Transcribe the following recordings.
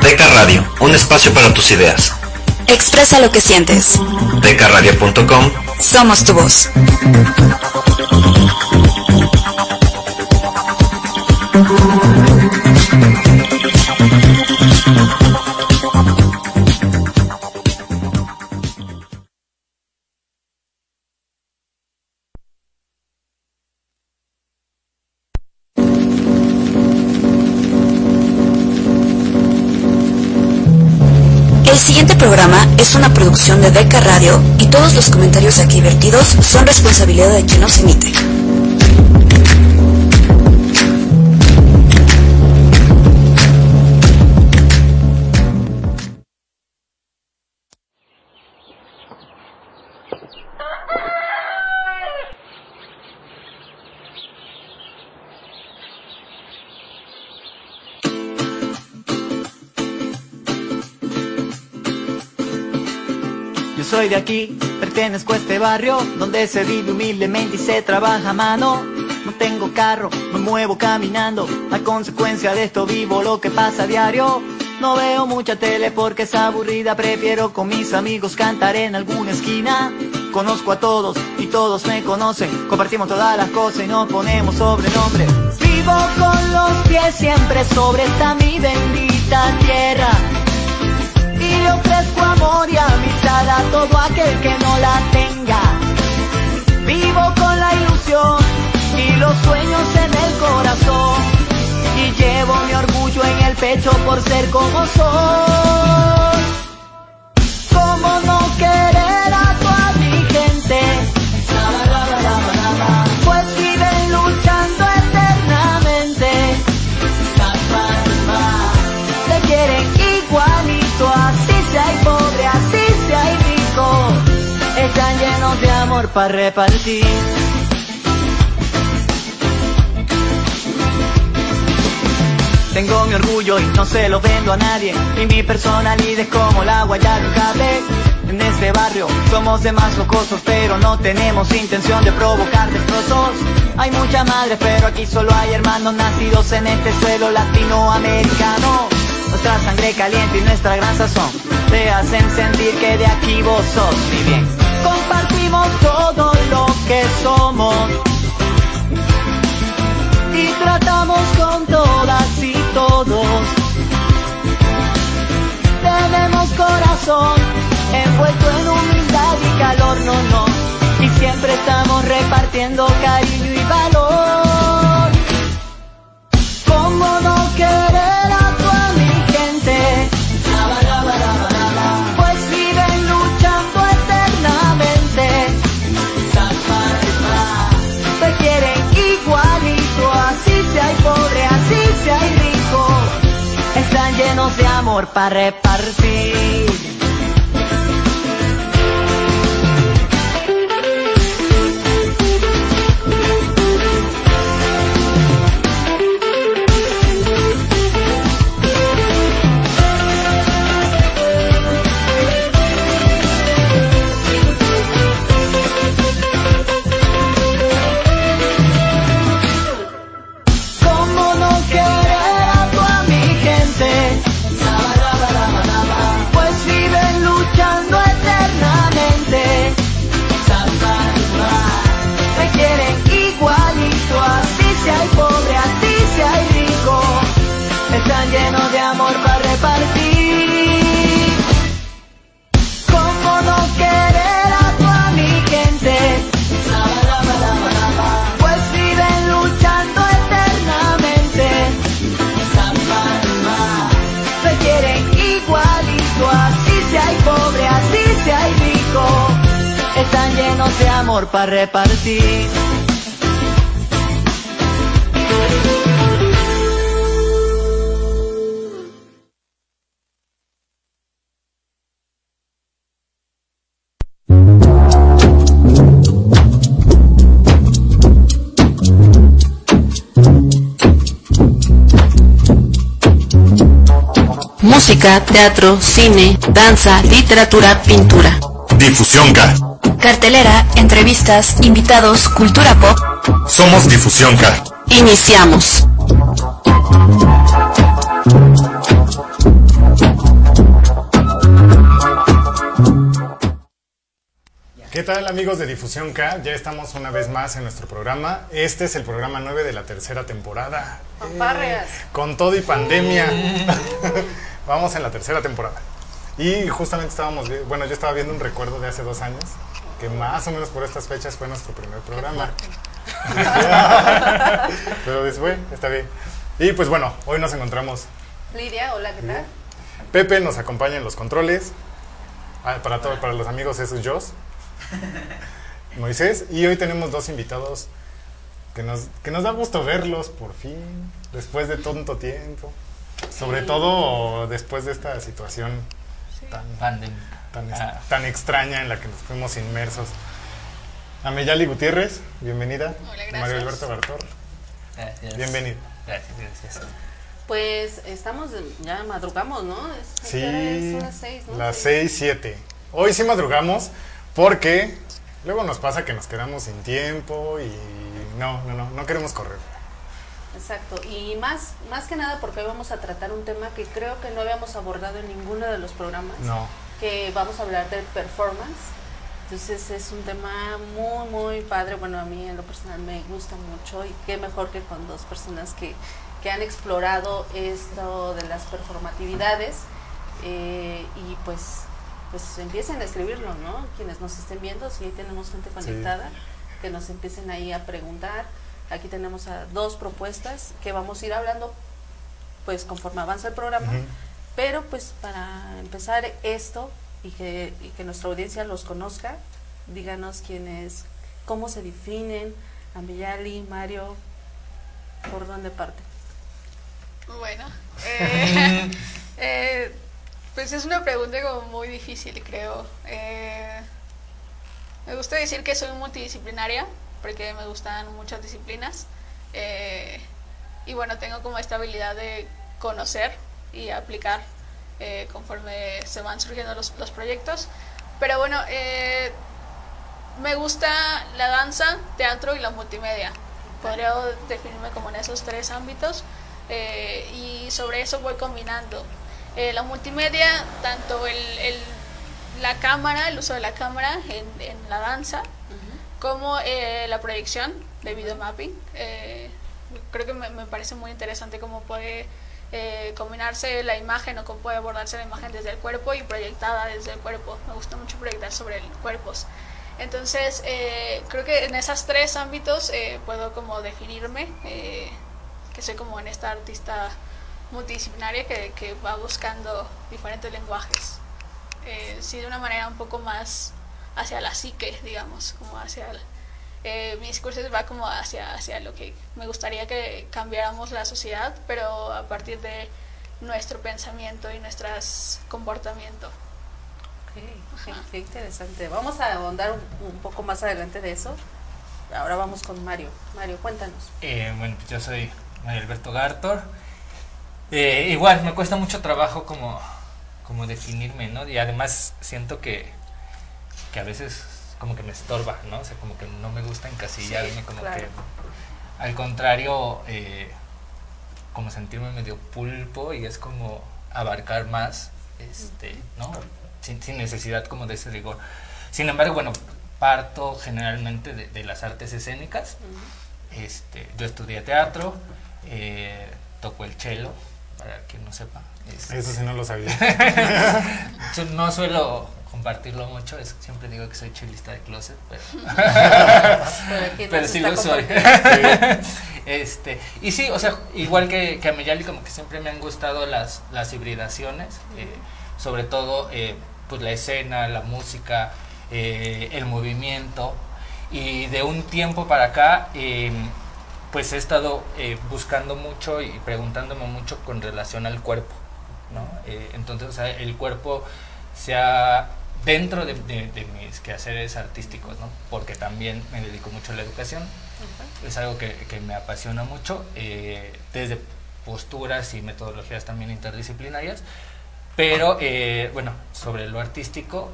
Deca Radio, un espacio para tus ideas. Expresa lo que sientes. Decaradio.com Somos tu voz. De Deca Radio y todos los comentarios aquí vertidos son responsabilidad de quien los emite. Soy de aquí, pertenezco a este barrio donde se vive humildemente y se trabaja a mano. No tengo carro, me muevo caminando. A consecuencia de esto vivo lo que pasa a diario. No veo mucha tele porque es aburrida, prefiero con mis amigos cantar en alguna esquina. Conozco a todos y todos me conocen, compartimos todas las cosas y nos ponemos sobrenombre. Vivo con los pies siempre sobre esta mi bendita tierra y le ofrezco amor y amistad a todo aquel que no la tenga. Vivo con la ilusión y los sueños en el corazón y llevo mi orgullo en el pecho por ser como soy. ¿Cómo para repartir. Tengo mi orgullo y no se lo vendo a nadie. Y mi personalidad es como el agua ya de un cable. En este barrio somos demás locosos, pero no tenemos intención de provocar destrozos. Hay muchas madres, pero aquí solo hay hermanos nacidos en este suelo latinoamericano. Nuestra sangre caliente y nuestra gran sazón te hacen sentir que de aquí vos sos. Y bien, compartimos todo lo que somos y tratamos con todas y todos. Tenemos corazón envuelto en humildad y calor, no, no. Y siempre estamos repartiendo cariño de amor para repartir. Llenos de amor para repartir. Música, teatro, cine, danza, literatura, pintura. Difusión K. Cartelera, entrevistas, invitados, cultura pop. Somos Difusión K. Iniciamos. ¿Qué tal amigos de Difusión K? Ya estamos una vez más en nuestro programa. Este es el programa 9 de la tercera temporada. Fanfarrias. Eh, con todo y pandemia. Vamos en la tercera temporada. Y justamente estábamos, bueno, yo estaba viendo un recuerdo de hace dos años, que más o menos por estas fechas fue nuestro primer programa. Pero después, está bien. Y pues bueno, hoy nos encontramos. Lidia, hola, ¿qué tal? Pepe nos acompaña en los controles. Ah, para, todo, para los amigos, eso es Joss. Moisés. Y hoy tenemos dos invitados que nos, que nos da gusto verlos por fin, después de tanto tiempo. Sobre todo después de esta situación tan, Pandemia. Tan, Ah. tan extraña en la que nos fuimos inmersos. Ameyali Gutiérrez, bienvenida. Hola, gracias. Mario Alberto Bartor, Gracias. bienvenido. Gracias, gracias. Pues estamos, ya madrugamos, ¿no? Es, Sí, las seis, ¿no? las Sí. 6, 7. Hoy sí madrugamos porque luego nos pasa que nos quedamos sin tiempo y no, no, no, no queremos correr. Exacto, y más, más que nada porque hoy vamos a tratar un tema que creo que no habíamos abordado en ninguno de los programas, No. Que vamos a hablar del performance. Entonces es un tema muy, muy padre. Bueno, a mí en lo personal me gusta mucho y qué mejor que con dos personas que, que han explorado esto de las performatividades eh, y pues, pues empiecen a escribirlo, ¿no? Quienes nos estén viendo, si ahí tenemos gente conectada, que nos empiecen ahí a preguntar. Aquí tenemos a dos propuestas que vamos a ir hablando pues conforme avanza el programa. Ujú. Pero pues para empezar esto y que, y que nuestra audiencia los conozca, díganos quiénes, cómo se definen, Ambiyali, Mario, por dónde parte. Bueno, eh, eh, pues es una pregunta como muy difícil, creo. Eh, me gusta decir que soy multidisciplinaria, porque me gustan muchas disciplinas. Eh, y bueno, tengo como esta habilidad de conocer y aplicar eh, conforme se van surgiendo los, los proyectos. Pero bueno, eh, me gusta la danza, teatro y la multimedia. Podría definirme como en esos tres ámbitos eh, y sobre eso voy combinando. Eh, la multimedia, tanto el, el- la cámara, el uso de la cámara en, en la danza, como eh, la proyección de videomapping. Eh, creo que me, me parece muy interesante cómo puede eh, combinarse la imagen o cómo puede abordarse la imagen desde el cuerpo y proyectada desde el cuerpo. Me gusta mucho proyectar sobre cuerpos. Entonces, eh, creo que en esos tres ámbitos eh, puedo como definirme, que soy como en esta artista multidisciplinaria que, que va buscando diferentes lenguajes. Sí, de una manera un poco más hacia la psique, digamos, como hacia... el- eh, mi discurso va como hacia, hacia lo que me gustaría que cambiáramos la sociedad, pero a partir de nuestro pensamiento y nuestro comportamiento. Ok, qué, qué interesante. Vamos a ahondar un, un poco más adelante de eso. Ahora vamos con Mario. Mario, cuéntanos. Eh, bueno, pues yo soy Mario Alberto Gartor. Eh, igual, me cuesta mucho trabajo como, como definirme, ¿no? Y además siento que, que a veces como que me estorba, ¿no? O sea, como que no me gusta encasillarme, Sí, como claro. que al contrario, eh, como sentirme medio pulpo y es como abarcar más, este, ¿no? Sin, sin necesidad como de ese rigor. Sin embargo, bueno, parto generalmente de, de las artes escénicas. Este, yo estudié teatro, eh, toco el cello, para quien no sepa. Este, Eso sí no lo sabía. yo no suelo compartirlo mucho, es- siempre digo que soy chelista de closet, pero, Pero, sí lo soy. este, y sí, o sea, igual que, que a Meyali, como que siempre me han gustado las, las hibridaciones, eh, sobre todo eh, pues la escena, la música, eh, el movimiento. Y de un tiempo para acá, eh, pues he estado eh, buscando mucho y preguntándome mucho con relación al cuerpo. ¿no? Eh, entonces, o sea, el cuerpo se ha dentro de, de- de mis quehaceres artísticos, ¿no? porque también me dedico mucho a la educación, es algo que, que me apasiona mucho, eh, desde posturas y metodologías también interdisciplinarias, pero eh, bueno, sobre lo artístico,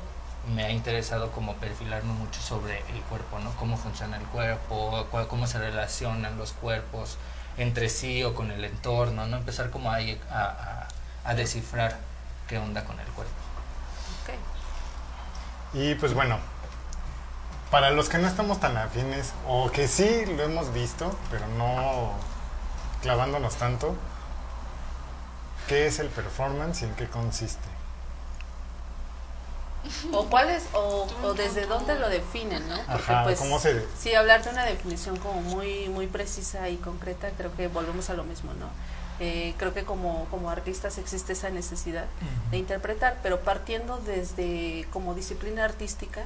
me ha interesado como perfilarme mucho sobre el cuerpo, ¿no? Cómo funciona el cuerpo, cuál- cómo se relacionan los cuerpos entre sí o con el entorno, ¿no? Empezar como a, a, a- a descifrar qué onda con el cuerpo. Y pues bueno, para los que no estamos tan afines, o que sí lo hemos visto, pero no clavándonos tanto, ¿qué es el performance y en qué consiste? O cuál es, o, o desde dónde lo definen, ¿no? Porque Ajá, pues ¿cómo se...? sí, hablar de una definición como muy, muy precisa y concreta, creo que volvemos a lo mismo, ¿no? Eh, creo que como, como artistas existe esa necesidad de interpretar, pero partiendo desde como disciplina artística,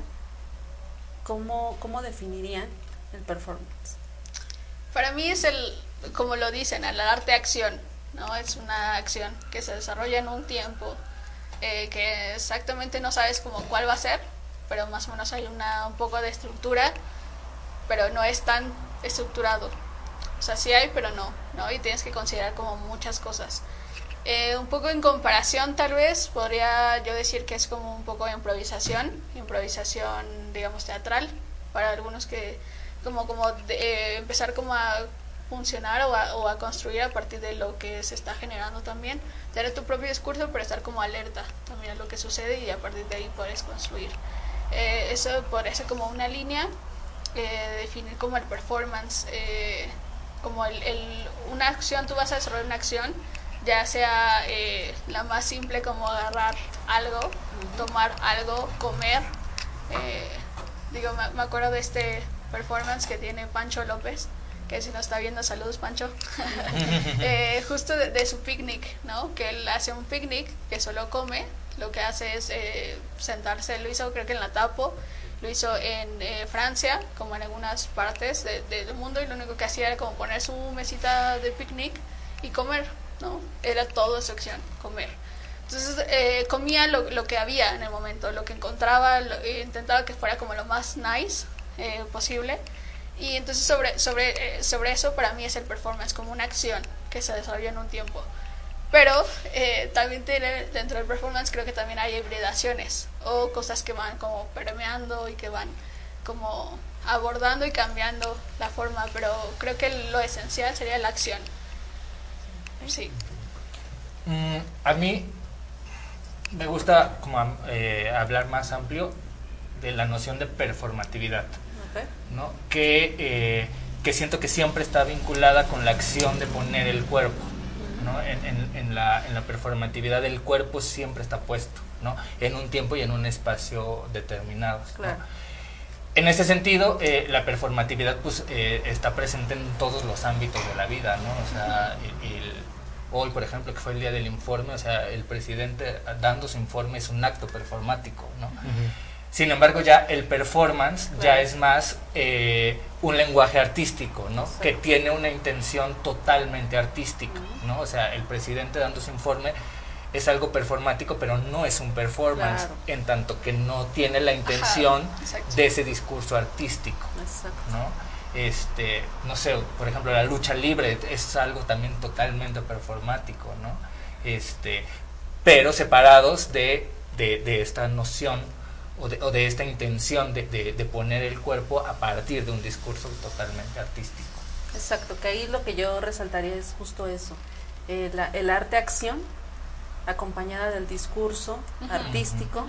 ¿cómo, cómo definirían el performance? Para mí es el, como lo dicen, el arte-acción, ¿no? Es una acción que se desarrolla en un tiempo, eh, que exactamente no sabes como cuál va a ser, pero más o menos hay una, un poco de estructura, pero no es tan estructurado. Sea, sí hay, pero no, ¿no? Y tienes que considerar como muchas cosas. Eh, un poco en comparación, tal vez, podría yo decir que es como un poco de improvisación, improvisación, digamos, teatral, para algunos que, como, como de, eh, empezar como a funcionar o a, o a construir a partir de lo que se está generando también, tener tu propio discurso, pero estar como alerta también a lo que sucede y a partir de ahí puedes construir. Eh, eso podría ser como una línea, eh, definir como el performance, eh, como el, el- una acción, tú vas a desarrollar una acción, ya sea eh, la más simple como agarrar algo, tomar algo, comer. eh, digo, me, me acuerdo de este performance que tiene Pancho López, que si nos está viendo, saludos Pancho, Eh, justo de, de su picnic, ¿no? Que él hace un picnic que solo come, lo que hace es eh, sentarse, lo hizo creo que en la Tapo, lo hizo en eh, Francia, como en algunas partes de- de- del mundo, y lo único que hacía era como poner su mesita de picnic y comer, ¿no? Era todo su acción, comer. Entonces eh, comía lo, lo que había en el momento, lo que encontraba, lo- eh, intentaba que fuera como lo más nice eh, posible. Y entonces sobre, sobre, eh, sobre eso para mí es el performance, como una acción que se desarrolla en un tiempo. Pero eh, también tiene, dentro del performance creo que también hay hibridaciones o cosas que van como permeando y que van como abordando y cambiando la forma, pero creo que lo esencial sería la acción. Sí. Mm, a mí me gusta como eh, hablar más amplio de la noción de performatividad. ¿no? Que, eh, que siento que siempre está vinculada con la acción de poner el cuerpo, ¿no? En, en- en la, en la performatividad el cuerpo siempre está puesto, ¿no? En un tiempo y en un espacio determinados, ¿no? Claro. En ese sentido, eh, la performatividad pues, eh, está presente en todos los ámbitos de la vida, ¿no? O sea, el- el- hoy, por ejemplo, que fue el día del informe, o sea, el presidente dando su informe es un acto performático, ¿no? Sin embargo, ya el performance ya es más eh, un lenguaje artístico, ¿no? Exacto. Que tiene una intención totalmente artística, ¿no? O sea, el presidente dando su informe es algo performático, pero no es un performance, Claro. en tanto que no tiene la intención de ese discurso artístico, Exacto. ¿no? Este, no sé, por ejemplo, la lucha libre es algo también totalmente performático, ¿no? Este, pero separados de, de, de esta noción o de, o de esta intención de, de- de poner el cuerpo a partir de un discurso totalmente artístico. Exacto, que ahí lo que yo resaltaría es justo eso, eh, la- el arte-acción acompañada del discurso artístico,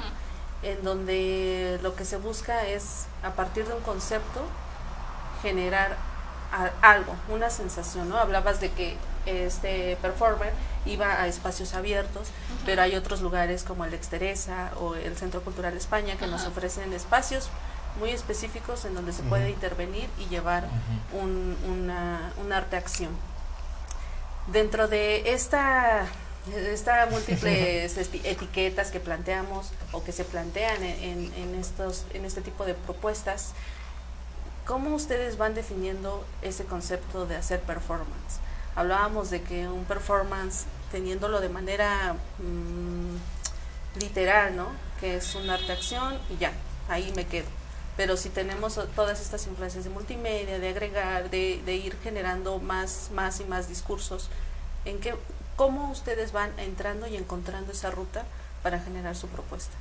en donde lo que se busca es, a partir de un concepto, generar algo, una sensación, ¿no? Hablabas de que este performer iba a espacios abiertos, pero hay otros lugares como el Exteresa o el Centro Cultural España que nos ofrecen espacios muy específicos en donde se puede intervenir y llevar un, una, un arte-acción. Dentro de esta, esta múltiples etiquetas que planteamos o que se plantean en, en- en estos, en este tipo de propuestas, ¿cómo ustedes van definiendo ese concepto de hacer performance? Hablábamos de que un performance, teniéndolo de manera mm, literal, ¿no? Que es un arte-acción y ya, ahí me quedo. Pero si tenemos todas estas influencias de multimedia, de agregar, de, ir generando más, más y más discursos, ¿en qué, ¿cómo ustedes van entrando y encontrando esa ruta para generar su propuesta?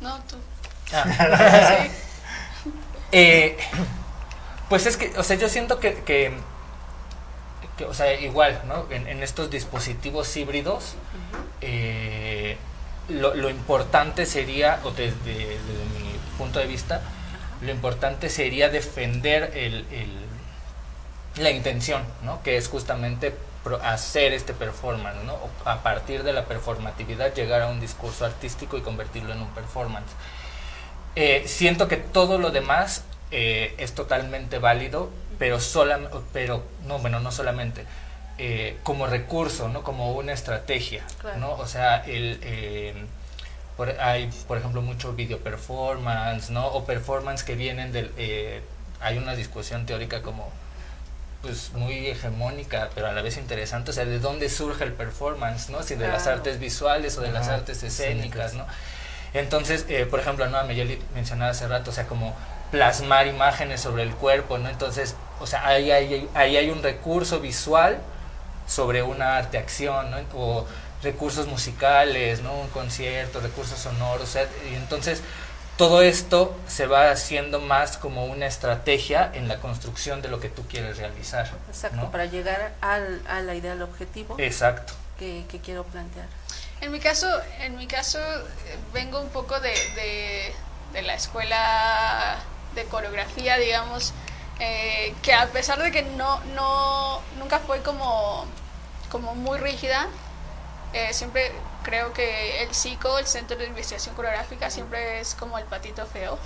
No, tú. Ah. Sí. Eh, pues es que, o sea, yo siento que, que, que, o sea, igual, ¿no? En, en estos dispositivos híbridos, eh, lo, lo importante sería, o desde, desde mi punto de vista, lo importante sería defender el, el- la intención, ¿no? Que es justamente hacer este performance, ¿no? A partir de la performatividad llegar a un discurso artístico y convertirlo en un performance. Eh, siento que todo lo demás eh, es totalmente válido, pero sola, pero no, bueno, no solamente eh, como recurso, no como una estrategia, Claro. ¿no? O sea, el eh, por- hay, por ejemplo, mucho video performance, ¿no? O performance que vienen del eh, hay una discusión teórica como pues muy hegemónica, pero a la vez interesante, o sea, de dónde surge el performance, ¿no? Si de las artes visuales o de las artes escénicas, escénicas. ¿no? Entonces, eh, por ejemplo, ¿no? Meyeli mencionaba hace rato, o sea, como plasmar imágenes sobre el cuerpo, ¿no? Entonces, o sea, ahí hay, ahí hay un recurso visual sobre una arte acción, ¿no? O recursos musicales, ¿no? Un concierto, recursos sonoros, o sea, y entonces todo esto se va haciendo más como una estrategia en la construcción de lo que tú quieres realizar. Exacto, ¿no? para llegar al, a la idea, al objetivo Exacto. que, que quiero plantear. En mi caso, en mi caso vengo un poco de, de, de la escuela de coreografía, digamos, eh, que a pesar de que no, no nunca fue como, como muy rígida, eh, siempre creo que el CICO, el Centro de Investigación Coreográfica, siempre es como el patito feo,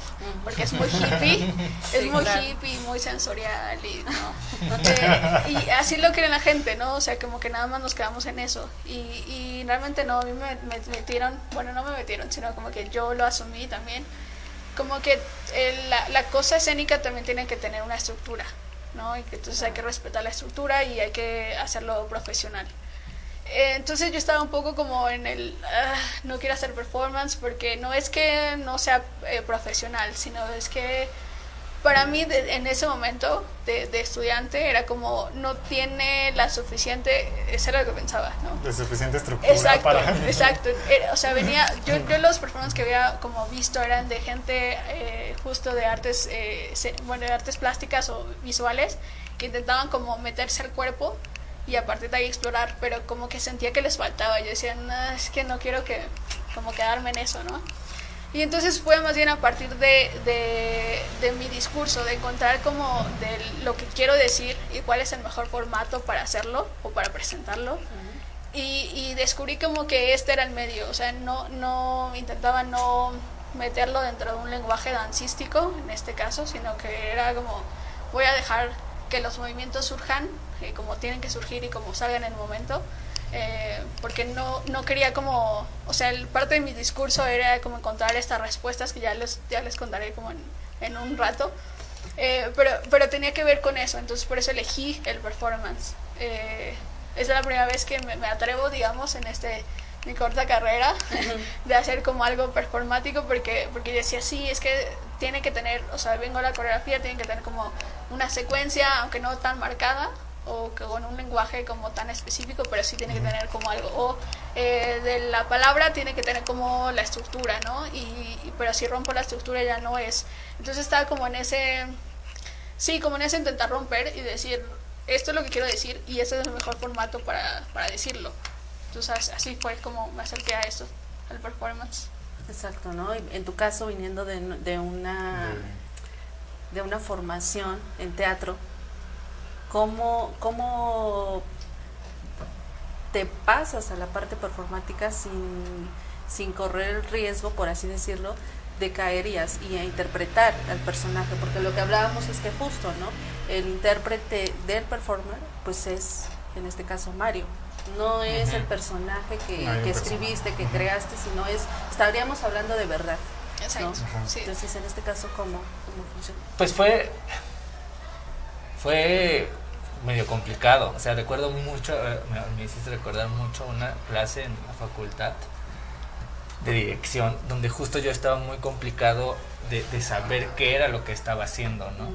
porque es muy hippie, es muy claro. hippie, muy sensorial y no. Eh, y así lo quiere la gente, ¿no? O sea, como que nada más nos quedamos en eso. Y, y realmente no, a mí me, me metieron, bueno, no me metieron, sino como que yo lo asumí también. Como que el- la, la cosa escénica también tiene que tener una estructura, ¿no? Y que entonces hay que respetar la estructura y hay que hacerlo profesional. Eh, Entonces yo estaba un poco como en el, "Ah, no quiero hacer performance porque no es que no sea eh, profesional, sino es que para mí de- en ese momento de, de estudiante era como no tiene la suficiente, eso era lo que pensaba, ¿no? De suficiente estructura Exacto, para... exacto. Era- o sea, venía, yo, yo los performances que había como visto eran de gente eh, justo de artes, eh, bueno, de artes plásticas o visuales que intentaban como meterse al cuerpo y a partir de ahí explorar, pero como que sentía que les faltaba. Yo decía, no, es que no quiero que como quedarme en eso, ¿no? Y entonces fue más bien a partir de, de, de mi discurso, de encontrar como de lo que quiero decir y cuál es el mejor formato para hacerlo o para presentarlo. Y, y descubrí como que este era el medio, o sea, no, no intentaba no meterlo dentro de un lenguaje dancístico, en este caso, sino que era como, voy a dejar que los movimientos surjan eh, como tienen que surgir y como salgan en el momento, eh, porque no, no quería como, o sea, el- parte de mi discurso era como encontrar estas respuestas que ya les, ya les contaré como en, en un rato, eh, pero, pero tenía que ver con eso, entonces por eso elegí el performance. Eh, es la primera vez que me, me atrevo, digamos, en este mi corta carrera de hacer como algo performático porque porque decía sí es que tiene que tener o sea vengo a la coreografía tiene que tener como una secuencia aunque no tan marcada o que con un lenguaje como tan específico pero sí tiene que tener como algo o eh, de la palabra tiene que tener como la estructura no y, y- pero si rompo la estructura ya no es entonces estaba como en ese Sí, como en ese intentar romper y decir, esto es lo que quiero decir y este es el mejor formato para, para decirlo. Entonces así fue como me acerqué a eso, al performance. Exacto, ¿no? En tu caso, viniendo de, de una de una formación en teatro, ¿cómo, ¿cómo te pasas a la parte performática sin, sin correr el riesgo, por así decirlo, de caer y, a interpretar al personaje? Porque lo que hablábamos es que justo, ¿no? El intérprete del performer, pues es, en este caso, Mario. No es el personaje que, No escribiste, que creaste, sino es, estaríamos hablando de verdad. Exacto. ¿no? Entonces, en este caso, ¿cómo, cómo funciona? Pues fue. Fue medio complicado. O sea, recuerdo mucho. eh, Me, me hiciste recordar mucho una clase en la facultad de dirección, donde justo yo estaba muy complicado de, de saber qué era lo que estaba haciendo, ¿no?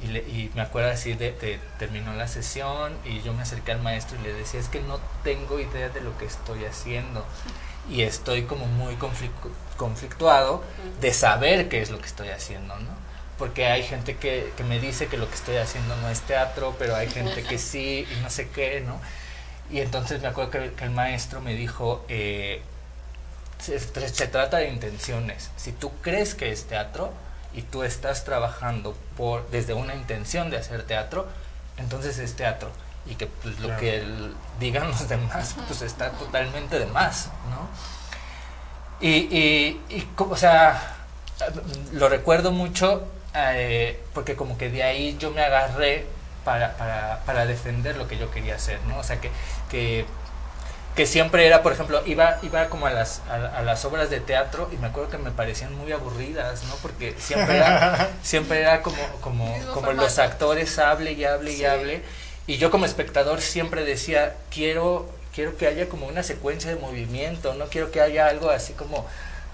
Y, le- y me acuerdo así de, de- terminó la sesión y yo me acerqué al maestro y le decía, es que no tengo idea de lo que estoy haciendo. y estoy como muy conflic- conflictuado de saber qué es lo que estoy haciendo, ¿no? Porque hay gente que, que me dice que lo que estoy haciendo no es teatro, pero hay gente que sí y no sé qué, ¿no? Y entonces me acuerdo que, que el maestro me dijo, eh, se, se trata de intenciones. Si tú crees que es teatro y tú estás trabajando por desde una intención de hacer teatro, entonces es teatro. Y que pues, lo Claro. que el- digan los demás pues está totalmente de más, ¿no? Y, y, y como, o sea, lo recuerdo mucho eh, porque como que de ahí yo me agarré para, para, para defender lo que yo quería hacer, ¿no? O sea, que, que, que siempre era, por ejemplo, iba, iba como a las, a, a las obras de teatro y me acuerdo que me parecían muy aburridas, ¿no? Porque siempre era, siempre era como, como, como los actores hable y hable y Sí. hable. Y yo como espectador siempre decía, quiero, quiero que haya como una secuencia de movimiento, no quiero que haya algo así como,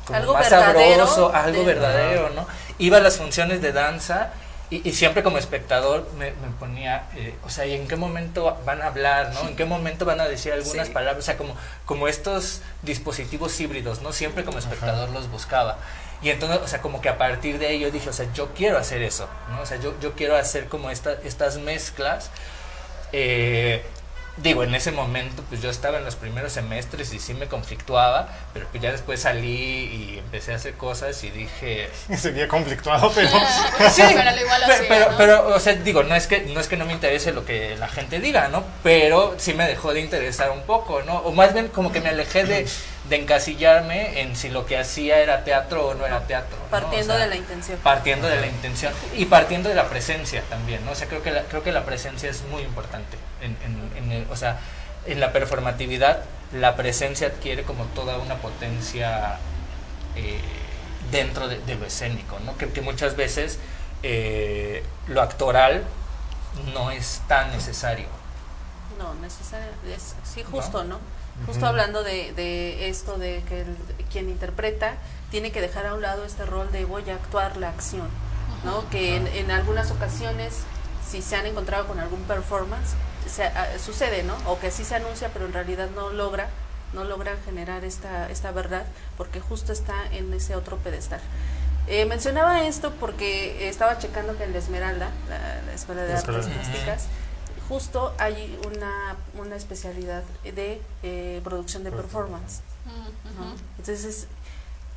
como Algo más verdadero sabroso, algo de- verdadero, ¿no? Iba a las funciones de danza y, y siempre como espectador me, me ponía, eh, o sea, ¿y en qué momento van a hablar, no? ¿En qué momento van a decir algunas Sí. palabras? O sea, como, como estos dispositivos híbridos, ¿no? Siempre como espectador los buscaba. Y entonces, o sea, como que a partir de ahí yo dije, o sea, yo quiero hacer eso, ¿no? O sea, yo, yo quiero hacer como esta, estas mezclas. Eh, digo, en ese momento pues yo estaba en los primeros semestres y sí me conflictuaba, pero pues ya después salí y empecé a hacer cosas y dije... Seguía conflictuado, pero... Sí, Pero al igual pero, hacía, pero, ¿no? pero, o sea, digo, no es, que, no es que no me interese lo que la gente diga, ¿no? Pero sí me dejó de interesar un poco, ¿no? O más bien como que me alejé de, de encasillarme en si lo que hacía era teatro o no era teatro. ¿no? Partiendo O sea, de la intención. partiendo de la intención y partiendo de la presencia también, ¿no? O sea, creo que la, creo que la presencia es muy importante. En, en- en el- o sea, en la performatividad, la presencia adquiere como toda una potencia eh, dentro de, de lo escénico, ¿no? Que, que muchas veces eh, lo actoral no es tan necesario. No, necesario, es- sí, justo, ¿no? Justo hablando de, de esto de que el- quien interpreta tiene que dejar a un lado este rol de voy a actuar la acción, ¿no? Que en, en algunas ocasiones, si se han encontrado con algún performance, se- ah, sucede, ¿no? O que sí se anuncia, pero en realidad no logra, no logra generar esta, esta verdad, porque justo está en ese otro pedestal. Eh, mencionaba esto porque estaba checando que en la Esmeralda, la, la Escuela de Artes Plásticas, justo hay una, una especialidad de eh, producción de performance. Entonces,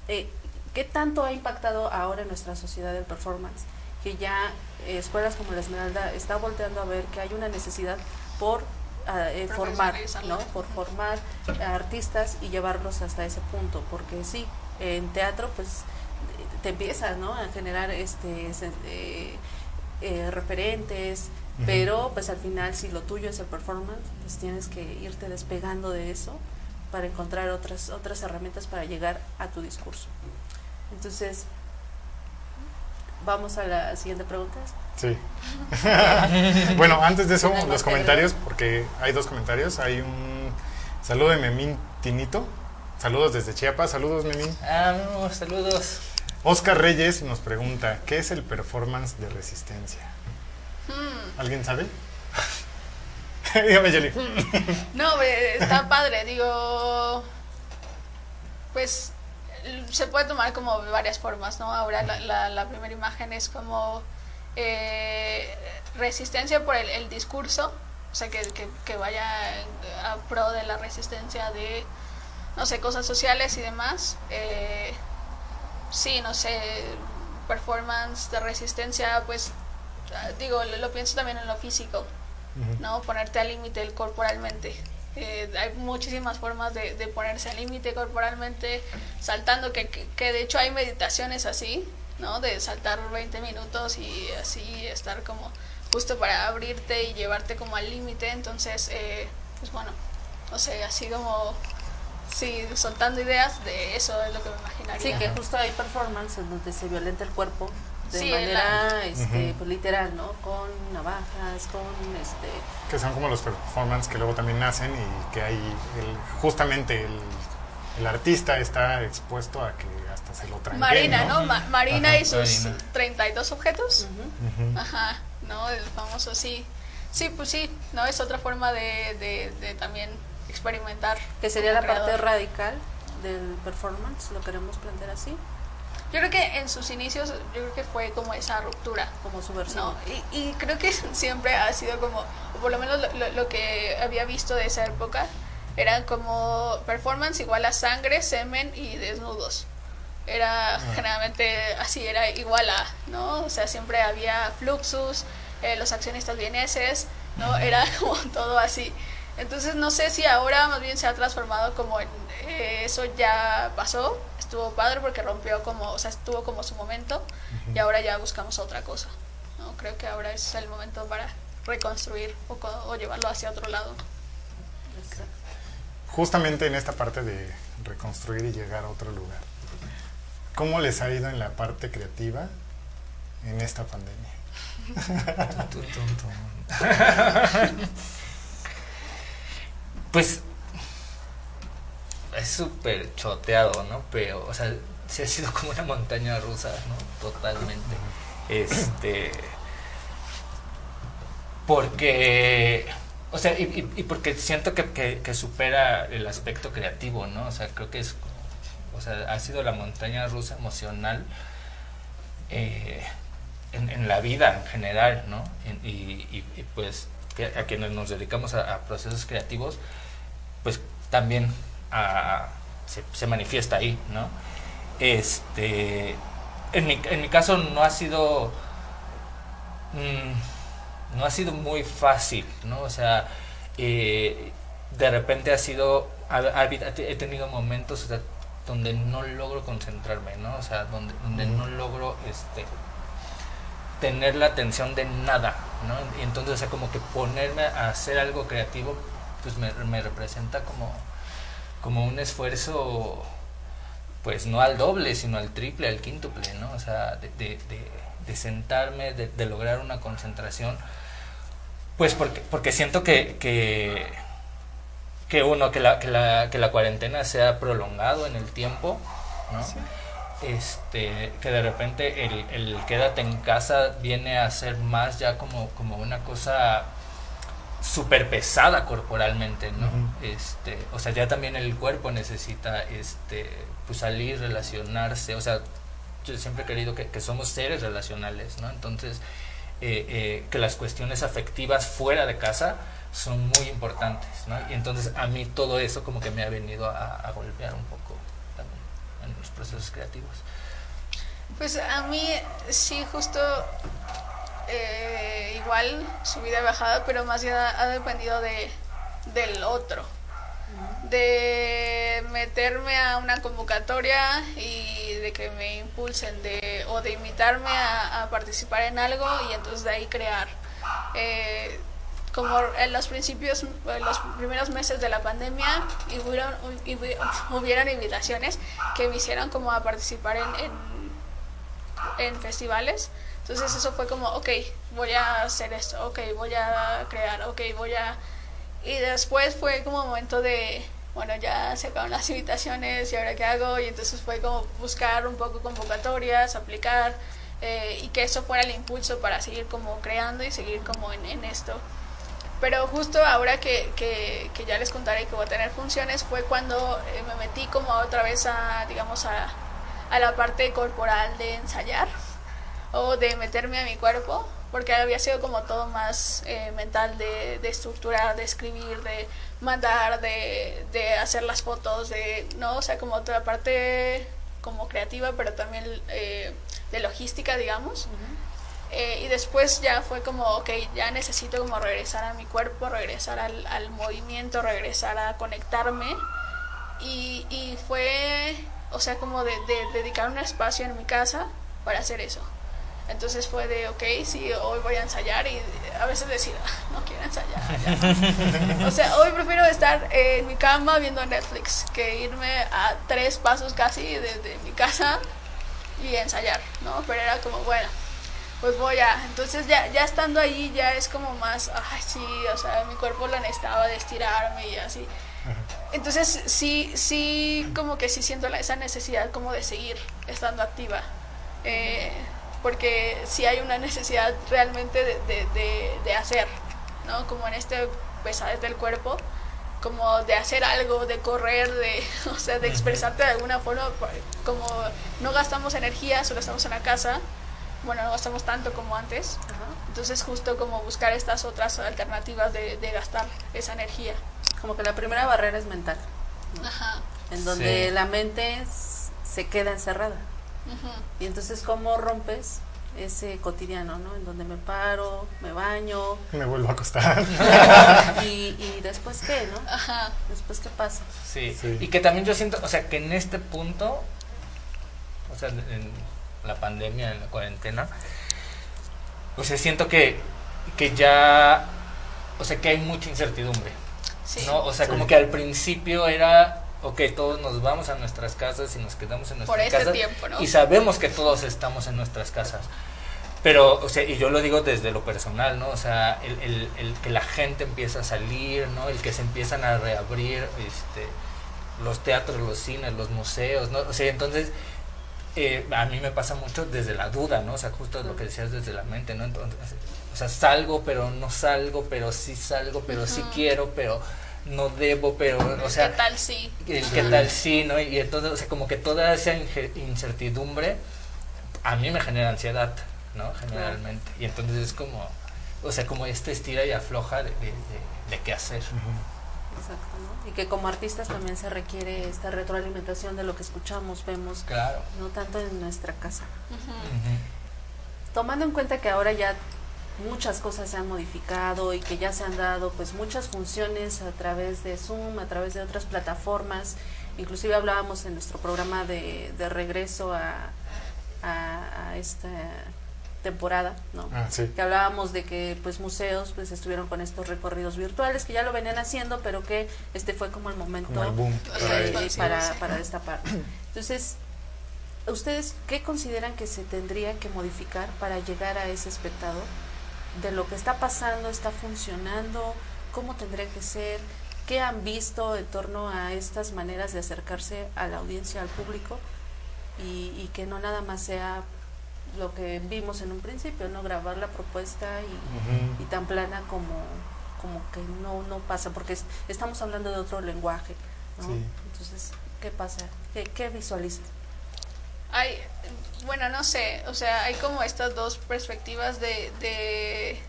eh, ¿qué tanto ha impactado ahora en nuestra sociedad el performance? Que ya eh, escuelas como la Esmeralda está volteando a ver que hay una necesidad por ah, eh, formar. ¿no? Por formar artistas y llevarlos hasta ese punto, porque sí, en teatro pues te empiezas, ¿no? A generar este eh, eh, referentes, pero pues al final si lo tuyo es el performance, pues tienes que irte despegando de eso para encontrar otras otras herramientas para llegar a tu discurso. Entonces, vamos a la siguiente pregunta. Sí. bueno, antes de eso, ¿Tienes más los comentarios, porque hay dos comentarios. Hay un saludo de Memín Tinito. Saludos desde Chiapas. Saludos, Memín. Ah, no, saludos. Oscar Reyes nos pregunta, ¿qué es el performance de resistencia? Hmm. ¿Alguien sabe? Dígame, Yeli. No, eh, está padre, digo, pues se puede tomar como varias formas, ¿no? Ahora la, la- la primera imagen es como eh, resistencia por el, el discurso, o sea, que, que- que vaya a pro de la resistencia de, no sé, cosas sociales y demás. Eh, sí, no sé, performance de resistencia, pues digo, lo, lo pienso también en lo físico. ¿no? Ponerte al límite corporalmente. Eh, hay muchísimas formas de, ponerse al límite corporalmente, saltando, que, que, de hecho hay meditaciones así, ¿no? De saltar 20 minutos y así estar como justo para abrirte y llevarte como al límite. Entonces, eh, pues bueno, no sé, así como, sí, soltando ideas de eso es lo que me imaginaría. Sí, que justo hay performance en donde se violenta el cuerpo de Sí, manera este, Ujú. pues, literal, ¿no? Con navajas, con este Que son como los performances que luego también nacen y que hay el- justamente el, el artista está expuesto a que hasta se lo tranquen, Marina, ¿no? ¿no? Ma- Marina Ajá, y sus Marina. 32 objetos. Ujú. Ajá, ¿no? El famoso sí. Sí, pues sí, ¿no? Es otra forma de, de, de también experimentar. que sería la como parte creador. radical del performance, lo queremos plantear así, Yo creo que en sus inicios, yo creo que fue como esa ruptura. como su versión. No, y, y creo que siempre ha sido como, o por lo menos lo, lo- lo que había visto de esa época, eran como performance igual a sangre, semen y desnudos. Era generalmente así, era igual a, ¿no? O sea, siempre había fluxus, eh, los accionistas vieneses, ¿no? Era como todo así. Entonces no sé si ahora más bien se ha transformado como en eh, eso ya pasó, estuvo padre porque rompió como, o sea, estuvo como su momento y ahora ya buscamos otra cosa. ¿no? Creo que ahora es el momento para reconstruir o, llevarlo hacia otro lado. Justamente en esta parte de reconstruir y llegar a otro lugar. ¿Cómo les ha ido en la parte creativa en esta pandemia? Pues es súper choteado, ¿no? Pero, o sea, sí ha sido como una montaña rusa, ¿no? Totalmente. Este. Porque. O sea, y, porque siento que, que- que supera el aspecto creativo, ¿no? O sea, creo que es. O sea, ha sido la montaña rusa emocional. eh, en, en la vida en general, ¿no? Y, y- y, pues que a quienes nos dedicamos a, a procesos creativos, pues también se, se manifiesta ahí, ¿no? Este, en mi, en mi caso no ha sido, mm, no ha sido muy fácil, ¿no? O sea, eh, de repente ha sido, ha- ha habido- he tenido momentos o sea, donde no logro concentrarme, ¿no? O sea, donde, donde no logro, este, tener la atención de nada, ¿no? Y entonces, o sea, como que ponerme a hacer algo creativo, pues me, me representa como, como un esfuerzo, pues no al doble, sino al triple, al quíntuple, ¿no? O sea, de, de, de- de sentarme, de, de lograr una concentración, pues porque, porque siento que, que, que uno, que la, que, la, que la cuarentena se ha prolongado en el tiempo, ¿no? este que de repente el, el quédate en casa viene a ser más ya como, como una cosa súper pesada corporalmente, ¿no? Este, o sea, ya también el cuerpo necesita este pues salir, relacionarse, o sea, yo siempre he querido que, que somos seres relacionales, ¿no? Entonces, eh, eh, que las cuestiones afectivas fuera de casa son muy importantes, ¿no? Y entonces a mí todo eso como que me ha venido a, a golpear un poco también en los procesos creativos. Pues a mí sí, justo eh, igual subida y bajada, pero más bien ha, ha dependido de, del otro. De meterme a una convocatoria y de que me impulsen, de, o de invitarme a, a participar en algo y entonces de ahí crear. Eh, como en los principios, en los primeros meses de la pandemia, hubieron, hubi- hubieron invitaciones que me hicieron como a participar en, en en festivales. Entonces eso fue como, ok, voy a hacer esto, ok, voy a crear, ok, voy a... Y después fue como momento de, bueno, ya se acabaron las invitaciones y ahora qué hago. Y entonces fue como buscar un poco convocatorias, aplicar eh, y que eso fuera el impulso para seguir como creando y seguir como en, en esto. Pero justo ahora que, que, que ya les contaré que voy a tener funciones fue cuando eh, me metí como otra vez a, digamos, a, a la parte corporal de ensayar o de meterme a mi cuerpo, porque había sido como todo más eh, mental de, de estructurar, de escribir, de mandar, de, de hacer las fotos, de, ¿no? O sea, como otra parte como creativa, pero también eh, de logística, digamos. Eh, y después ya fue como, ok, ya necesito como regresar a mi cuerpo, regresar al, al movimiento, regresar a conectarme. Y, y fue, o sea, como de, de dedicar un espacio en mi casa para hacer eso. Entonces fue de, ok, sí, hoy voy a ensayar y a veces decir, "Ah, no quiero ensayar. ya". o sea, hoy prefiero estar eh, en mi cama viendo Netflix que irme a tres pasos casi desde mi casa y ensayar, ¿no? Pero era como, bueno, pues voy a... Entonces ya, ya estando ahí ya es como más, ay, sí, o sea, mi cuerpo lo necesitaba de estirarme y así. Entonces sí, sí, como que sí siento la- esa necesidad como de seguir estando activa. Eh, porque sí hay una necesidad realmente de, de, de, de hacer, ¿no? Como en este pesadez del cuerpo, como de hacer algo, de correr, de, o sea, de expresarte de alguna forma, como no gastamos energía, solo estamos en la casa, bueno, no gastamos tanto como antes, entonces justo como buscar estas otras alternativas de, de gastar esa energía. Como que la primera barrera es mental, Ajá. en donde Sí. la mente se queda encerrada. Y entonces, ¿cómo rompes ese cotidiano, ¿no? En donde me paro, me baño, Me vuelvo a acostar. y, y después qué, ¿no? Ajá. Después qué pasa. Sí. Sí. y que también yo siento, o sea, que en este punto, o sea, en la pandemia, en la cuarentena, o sea, siento que, que ya, o sea, que hay mucha incertidumbre, Sí. ¿no? O sea, Sí. como que al principio era, ok, todos nos vamos a nuestras casas y nos quedamos en nuestras Por este casas. tiempo, ¿no? Y sabemos que todos estamos en nuestras casas. Pero, o sea, y yo lo digo desde lo personal, ¿no? O sea, el, el, el que la gente empieza a salir, ¿no? El que se empiezan a reabrir este, los teatros, los cines, los museos, ¿no? O sea, entonces, eh, a mí me pasa mucho desde la duda, ¿no? O sea, justo lo que decías desde la mente, ¿no? Entonces, o sea, salgo, pero no salgo, pero sí salgo, pero sí quiero, pero no debo, pero, o sea... ¿Qué tal sí? ¿Qué, qué tal sí, no? Y entonces, o sea, como que toda esa incertidumbre a mí me genera ansiedad, ¿no? Generalmente. Y entonces es como, o sea, como este estira y afloja de, de, de- de qué hacer. Exacto, ¿no? Y que como artistas también se requiere esta retroalimentación de lo que escuchamos, vemos, Claro. no tanto en nuestra casa. Tomando en cuenta que ahora ya muchas cosas se han modificado y que ya se han dado pues muchas funciones a través de Zoom, a través de otras plataformas, inclusive hablábamos en nuestro programa de, de regreso a, a, a esta temporada, ¿no? Ah, sí. que hablábamos de que pues museos pues estuvieron con estos recorridos virtuales que ya lo venían haciendo pero que este fue como el momento Como el boom. O sea, eh, para, para destapar. Entonces, ¿ustedes qué consideran que se tendría que modificar para llegar a ese espectador? De lo que está pasando, está funcionando, cómo tendría que ser, qué han visto en torno a estas maneras de acercarse a la audiencia, al público, y, y que no nada más sea lo que vimos en un principio, no grabar la propuesta y, tan plana como, como que no, no pasa, porque es- estamos hablando de otro lenguaje. ¿no? Sí. Entonces, ¿qué pasa? ¿Qué, qué visualizan? Hay, bueno, no sé, o sea, hay como estas dos perspectivas de, de,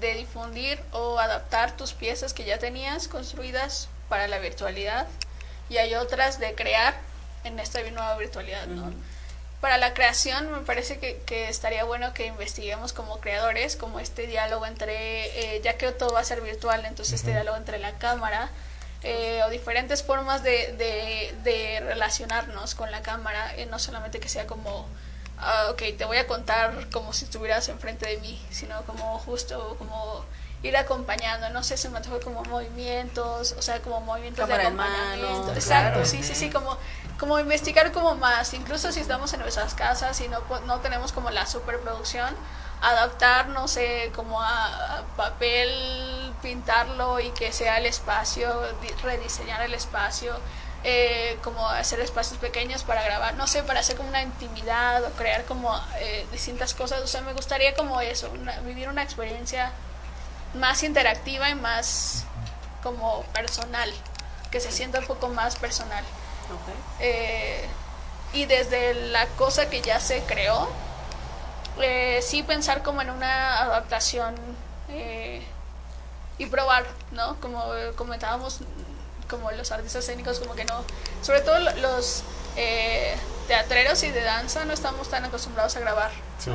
de difundir o adaptar tus piezas que ya tenías construidas para la virtualidad y hay otras de crear en esta nueva virtualidad, ¿no? Para la creación me parece que, que estaría bueno que investiguemos como creadores, como este diálogo entre, eh, ya que todo va a ser virtual, entonces este diálogo entre la cámara eh, o diferentes formas de, de, de relacionarnos con la cámara, eh, no solamente que sea como, ah, ok, te voy a contar como si estuvieras enfrente de mí, sino como justo como ir acompañando, no sé, se me antoja como movimientos, o sea, como movimientos Cámara de mano, acompañamiento. Exacto, claro. sí, sí, sí, como, como investigar como más, incluso si estamos en nuestras casas y no, no tenemos como la superproducción, adaptar, no sé, como a, a papel, pintarlo y que sea el espacio, di- rediseñar el espacio, eh, como hacer espacios pequeños para grabar, no sé, para hacer como una intimidad o crear como eh, distintas cosas, o sea, me gustaría como eso, una- vivir una experiencia más interactiva y más como personal, que se sienta un poco más personal. Eh, y desde la cosa que ya se creó, eh, sí pensar como en una adaptación eh, y probar, ¿no? Como eh, comentábamos, como los artistas escénicos, como que no, sobre todo lo- los eh, teatreros y de danza no estamos tan acostumbrados a grabar, Sí.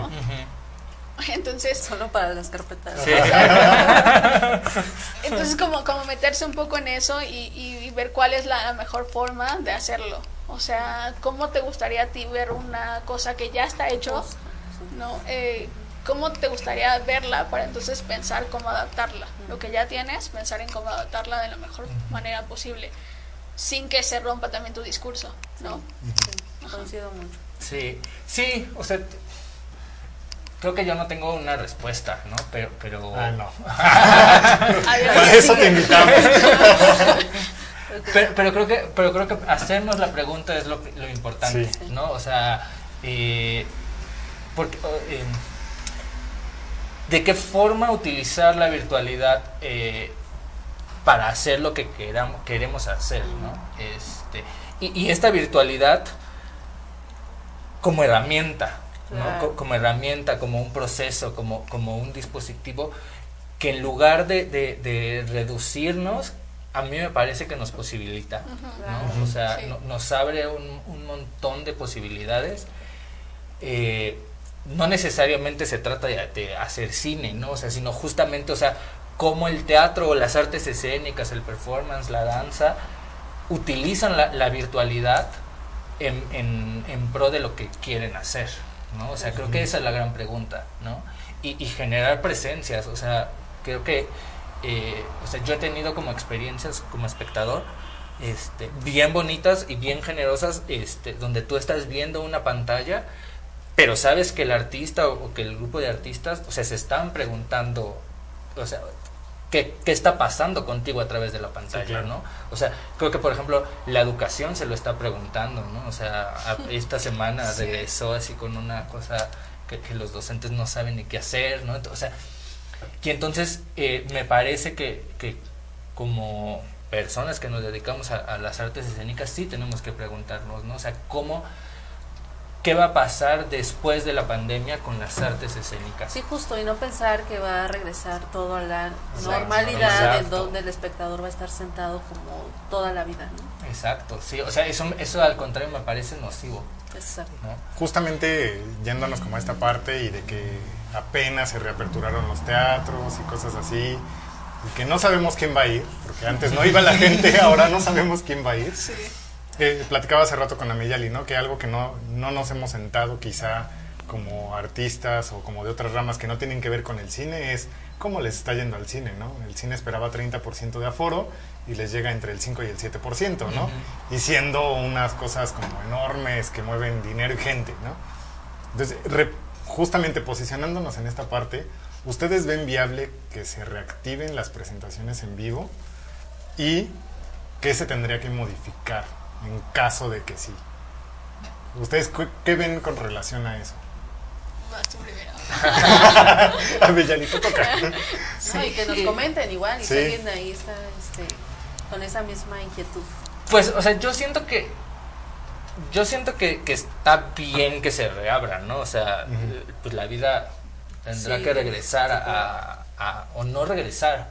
Entonces, Solo para las carpetas. Sí. Entonces como, como meterse un poco en eso y, y- y ver cuál es la, la mejor forma de hacerlo. O sea, ¿cómo te gustaría a ti ver una cosa que ya está hecho? ¿No? Eh, ¿Cómo te gustaría verla para entonces pensar cómo adaptarla? Lo que ya tienes, pensar en cómo adaptarla de la mejor manera posible, sin que se rompa también tu discurso, ¿no? Coincido mucho. Sí, sí, o sea, creo que yo no tengo una respuesta, ¿no? Pero, pero... Ah, no. Para eso te invitamos. Pero, pero creo que pero creo que hacernos la pregunta es lo, lo importante, Sí. ¿no? O sea, eh, porque, eh, ¿de qué forma utilizar la virtualidad eh, para hacer lo que queramos, queremos hacer, ¿no? Este, y, y esta virtualidad como herramienta, ¿no? Claro. Co- como herramienta, como un proceso, como, como un dispositivo que en lugar de, de- de reducirnos, a mí me parece que nos posibilita, ¿no? O sea, Sí. no- nos abre un, un montón de posibilidades. Eh, no necesariamente se trata de, hacer cine, ¿no? O sea, sino justamente, o sea, cómo el teatro o las artes escénicas, el performance, la danza, utilizan la, la virtualidad en, en, en pro de lo que quieren hacer, ¿no? O sea, creo que esa es la gran pregunta, ¿no? Y, y generar presencias, o sea, creo que, eh, o sea, yo he tenido como experiencias como espectador, este, bien bonitas y bien generosas, este, donde tú estás viendo una pantalla, pero sabes que el artista o, que el grupo de artistas, o sea, se están preguntando, o sea, ¿qué, qué está pasando contigo a través de la pantalla, claro. ¿no? O sea, creo que, por ejemplo, la educación se lo está preguntando, ¿no? O sea, a- esta semana Sí. regresó así con una cosa que, que los docentes no saben ni qué hacer, ¿no? O sea, y entonces eh, me parece que, que como personas que nos dedicamos a, a las artes escénicas sí tenemos que preguntarnos, ¿no? O sea, ¿cómo, qué va a pasar después de la pandemia con las artes escénicas? Sí, justo, y no pensar que va a regresar todo a la Exacto. normalidad en donde el espectador va a estar sentado como toda la vida, ¿no? Exacto, sí, o sea, eso, eso al contrario me parece nocivo, Exacto. ¿no? Justamente yéndonos como a esta parte y de que apenas se reaperturaron los teatros y cosas así, y que no sabemos quién va a ir, porque antes no iba la gente, ahora no sabemos quién va a ir. Sí. Eh, platicaba hace rato con Amiyali, ¿no? Que algo que no, no nos hemos sentado quizá como artistas o como de otras ramas que no tienen que ver con el cine es cómo les está yendo al cine, ¿no? El cine esperaba 30% de aforo y les llega entre el 5 y el 7%, ¿no? Y siendo unas cosas como enormes que mueven dinero y gente, ¿no? Entonces, re- justamente posicionándonos en esta parte, ¿ustedes ven viable que se reactiven las presentaciones en vivo? ¿Y qué se tendría que modificar en caso de que sí? ¿Ustedes qué, qué ven con relación a eso? Vas tú primero. A toca. No, y que nos comenten igual, y Sí. si alguien ahí está este, con esa misma inquietud. Pues, o sea, yo siento que. Yo siento que, que está bien que se reabran, ¿no? O sea, eh, pues la vida tendrá Sí, que regresar sí, a, a- o no regresar,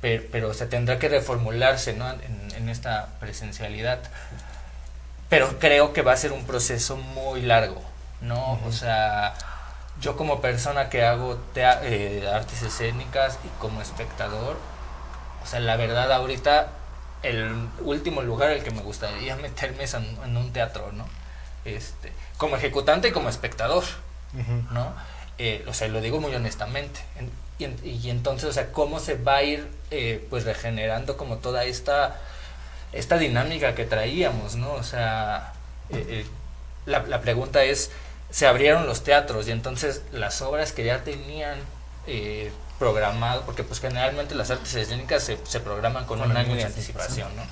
pero, pero se tendrá que reformularse, ¿no? En, en esta presencialidad. Pero creo que va a ser un proceso muy largo, ¿no? O sea, yo como persona que hago eh, artes escénicas y como espectador, o sea, la verdad ahorita el último lugar al que me gustaría meterme es en, en un teatro, ¿no? Este, como ejecutante y como espectador. ¿no? Eh, o sea, lo digo muy honestamente. En- y, y entonces, o sea, ¿cómo se va a ir eh, pues regenerando como toda esta, esta dinámica que traíamos, ¿no? O sea, eh, eh, la, la pregunta es, se abrieron los teatros y entonces las obras que ya tenían eh, programado, porque pues generalmente las artes escénicas se, se programan con Con un año de anticipación, ¿no?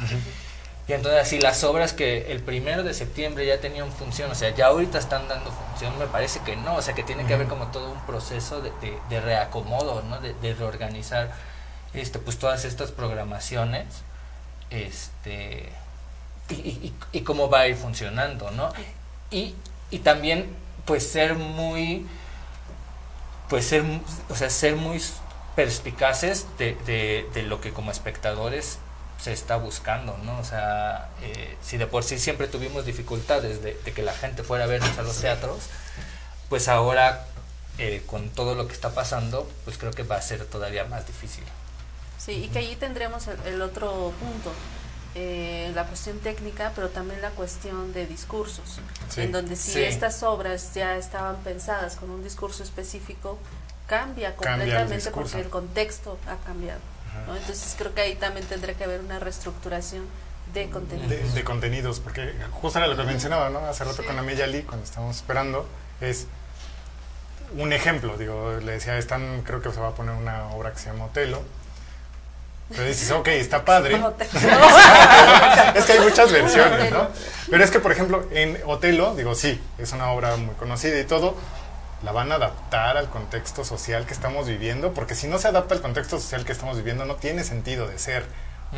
Y entonces así las obras que el primero de septiembre ya tenían función, o sea, ya ahorita están dando función, me parece que no, o sea, que tiene que haber como todo un proceso de, de- de reacomodo, ¿no? De, de reorganizar este, pues todas estas programaciones, este, y, cómo va a ir funcionando, ¿no? Y, y también, pues ser muy, pues ser, o sea, ser muy perspicaces de, de, lo que como espectadores se está buscando, ¿no? O sea, eh, si de por sí siempre tuvimos dificultades de, de que la gente fuera a vernos a los teatros, pues ahora eh, con todo lo que está pasando, pues creo que va a ser todavía más difícil. Sí, y que allí tendremos el, el otro punto, eh, la cuestión técnica, pero también la cuestión de discursos, Sí. en donde si Sí. estas obras ya estaban pensadas con un discurso específico, cambia completamente porque el contexto ha cambiado. ¿no? Entonces creo que ahí también tendrá que haber una reestructuración de contenidos. de, de contenidos, porque justo era lo que mencionaba, ¿no? Hace rato Sí. con Amiyali, cuando estábamos esperando, es un ejemplo, digo, le decía, están, creo que se va a poner una obra que se llama Otelo, pero dices, ok, está padre, No, es que hay muchas versiones, ¿no? Pero es que, por ejemplo, en Otelo, digo, sí, es una obra muy conocida y todo, la van a adaptar al contexto social que estamos viviendo, porque si no se adapta al contexto social que estamos viviendo, no tiene sentido de ser,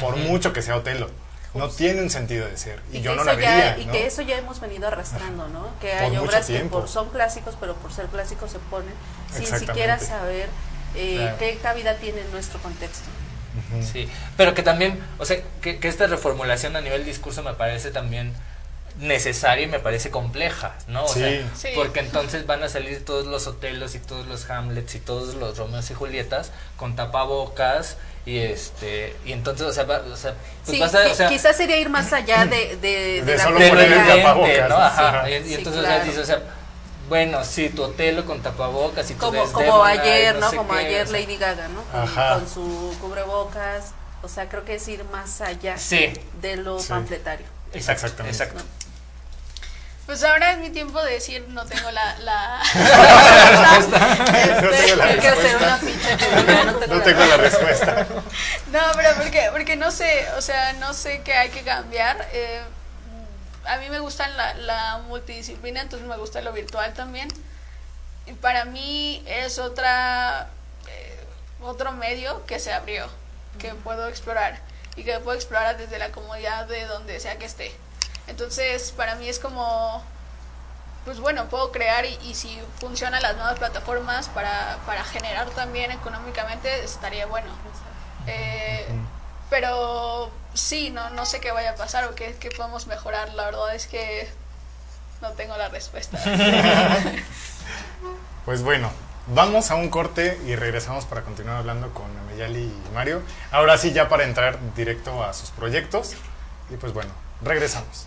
por mucho que sea Otelo. No tiene un sentido de ser. Y, Y, yo no la ya- vería. y ¿no? que eso ya hemos venido arrastrando, ¿no? Que Por hay obras que tiempo. por, son clásicos, pero por ser clásicos se ponen sin siquiera saber eh, Claro. qué cabida tiene en nuestro contexto. Sí, pero que también, o sea, que, que esta reformulación a nivel discurso me parece también necesaria y me parece compleja, ¿no? O Sí. sea, Sí. porque entonces van a salir todos los Otelos y todos los Hamlets y todos los Romeos y Julietas con tapabocas y este y entonces, o sea, va- o sea, pues Sí, vas a, qui- o sea, quizás sería ir más allá de, de, De la solo de lo poner el propia- evidente, tapabocas, ¿no? Ajá. Y, y Sí, entonces claro. dices, o sea, bueno, sí, tu Otelo con tapabocas y tu como, como ayer, no ¿no? sé Como qué, ayer o sea. Lady Gaga, ¿no? Con, Ajá. con su cubrebocas. O sea, creo que es ir más allá Sí, de lo Sí. panfletario. exacto, Exactamente. exacto. Pues ahora es mi tiempo de decir no tengo la... la... No tengo la Hay que hacer respuesta. una ficha que diga, no tengo la tengo la respuesta. No, pero porque, porque no sé, o sea, no sé qué hay que cambiar. Eh, a mí me gusta la, la multidisciplina, entonces me gusta lo virtual también. Y para mí es otra eh, otro medio que se abrió, que puedo explorar y que puedo explorar desde la comodidad de donde sea que esté. Entonces, para mí es como, pues bueno, puedo crear y, y si funcionan las nuevas plataformas para, para generar también económicamente, estaría bueno. Eh, pero sí, no, no sé qué vaya a pasar o qué, qué podemos mejorar. La verdad es que no tengo la respuesta. Pues bueno, vamos a un corte y regresamos para continuar hablando con Ameyali y Mario. Ahora sí, ya para entrar directo a sus proyectos. Y pues bueno, regresamos.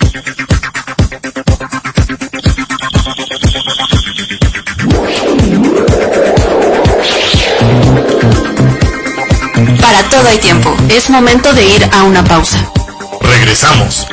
hay tiempo. Es momento de ir a una pausa. Regresamos.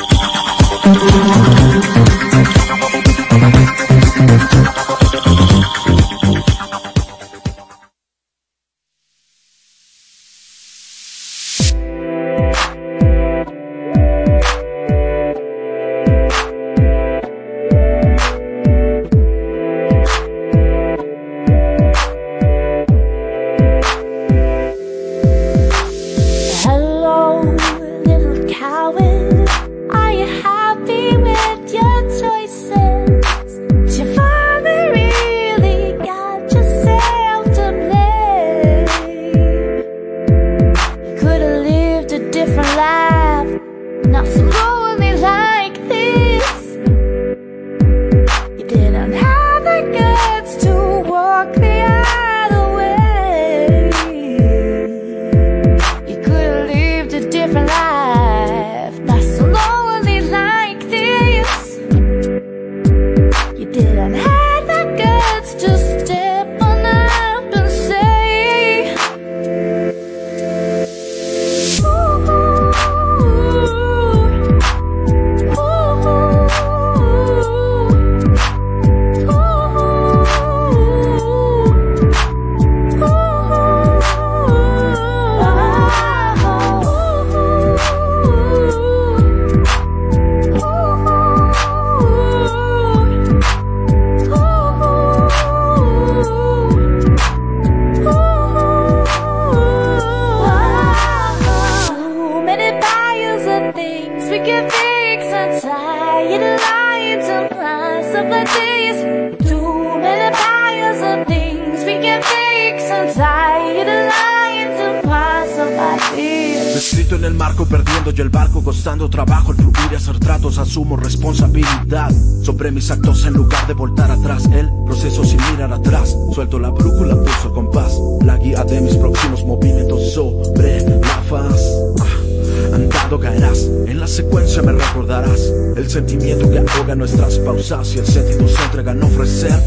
Sobre mis actos en lugar de voltar atrás. El proceso sin mirar atrás, suelto la brújula, pulso compás, la guía de mis próximos movimientos sobre la faz. Ah, Andando caerás, en la secuencia me recordarás el sentimiento que ahoga nuestras pausas y el sentido se entrega en ofrecer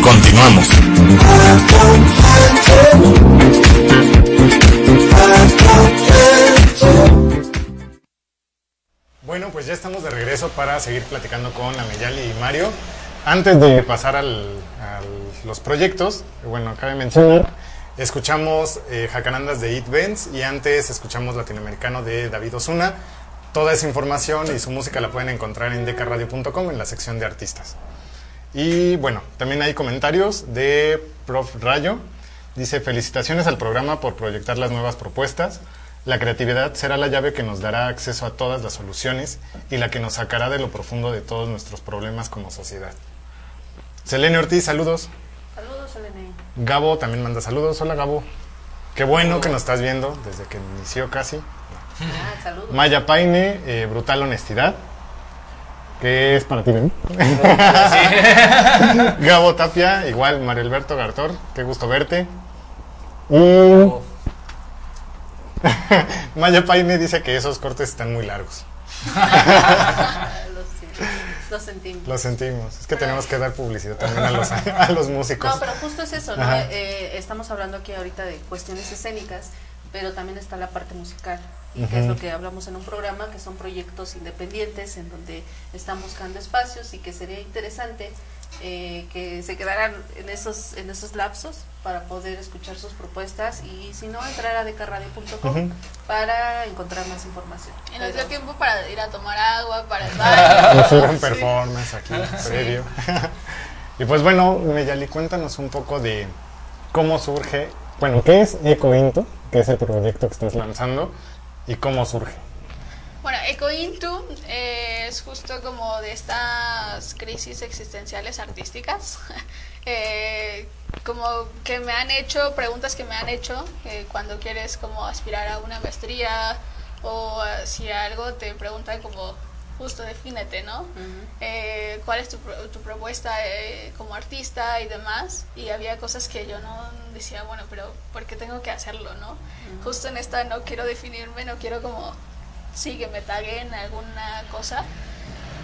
Continuamos. Bueno, pues ya estamos de regreso para seguir platicando con Ameyali y Mario. Antes de pasar a los proyectos, bueno, cabe mencionar, escuchamos eh, Jacarandas de It Benz y antes escuchamos Latinoamericano de David Osuna. Toda esa información y su música la pueden encontrar en decaradio.com en la sección de artistas. Y bueno, también hay comentarios de Prof. Rayo. Dice, felicitaciones al programa por proyectar las nuevas propuestas. La creatividad será la llave que nos dará acceso a todas las soluciones y la que nos sacará de lo profundo de todos nuestros problemas como sociedad. Selene Ortiz, saludos. Saludos, Elene. Gabo también manda saludos. Hola Gabo. Qué bueno que nos estás viendo desde que inició casi. Ah, saludos. Maya Paine, eh, Brutal Honestidad. Que es para ti, ¿no? Gabo Tapia, igual Mario Alberto Gartor, qué gusto verte. Y Maya Paine dice que esos cortes están muy largos. Lo sentimos. Lo sentimos. Es que tenemos que dar publicidad también a los, a los músicos. No, pero justo es eso. Eh, estamos hablando aquí ahorita de cuestiones escénicas, pero también está la parte musical. Y que es lo que hablamos en un programa, que son proyectos independientes en donde están buscando espacios y que sería interesante eh, que se quedaran en esos, en esos lapsos para poder escuchar sus propuestas y si no, entrar a decarradio.com Ujú. para encontrar más información. Y nos dio Pero- tiempo para ir a tomar agua, para el baño. Hacer un Sí. performance aquí previo. y pues bueno, Meyali, cuéntanos un poco de cómo surge, bueno, ¿qué es Ecointo? Que es el proyecto que estás lanzando y cómo surge. Bueno, EcoIntu es justo como de estas crisis existenciales artísticas, eh, como que me han hecho, preguntas que me han hecho eh, cuando quieres como aspirar a una maestría o si algo te preguntan como justo defínete, ¿no? Eh, ¿Cuál es tu, pro- tu propuesta eh, como artista y demás? Y había cosas que yo no decía, bueno, pero ¿por qué tengo que hacerlo, no? Justo en esta no quiero definirme, no quiero como sí que me taguen alguna cosa.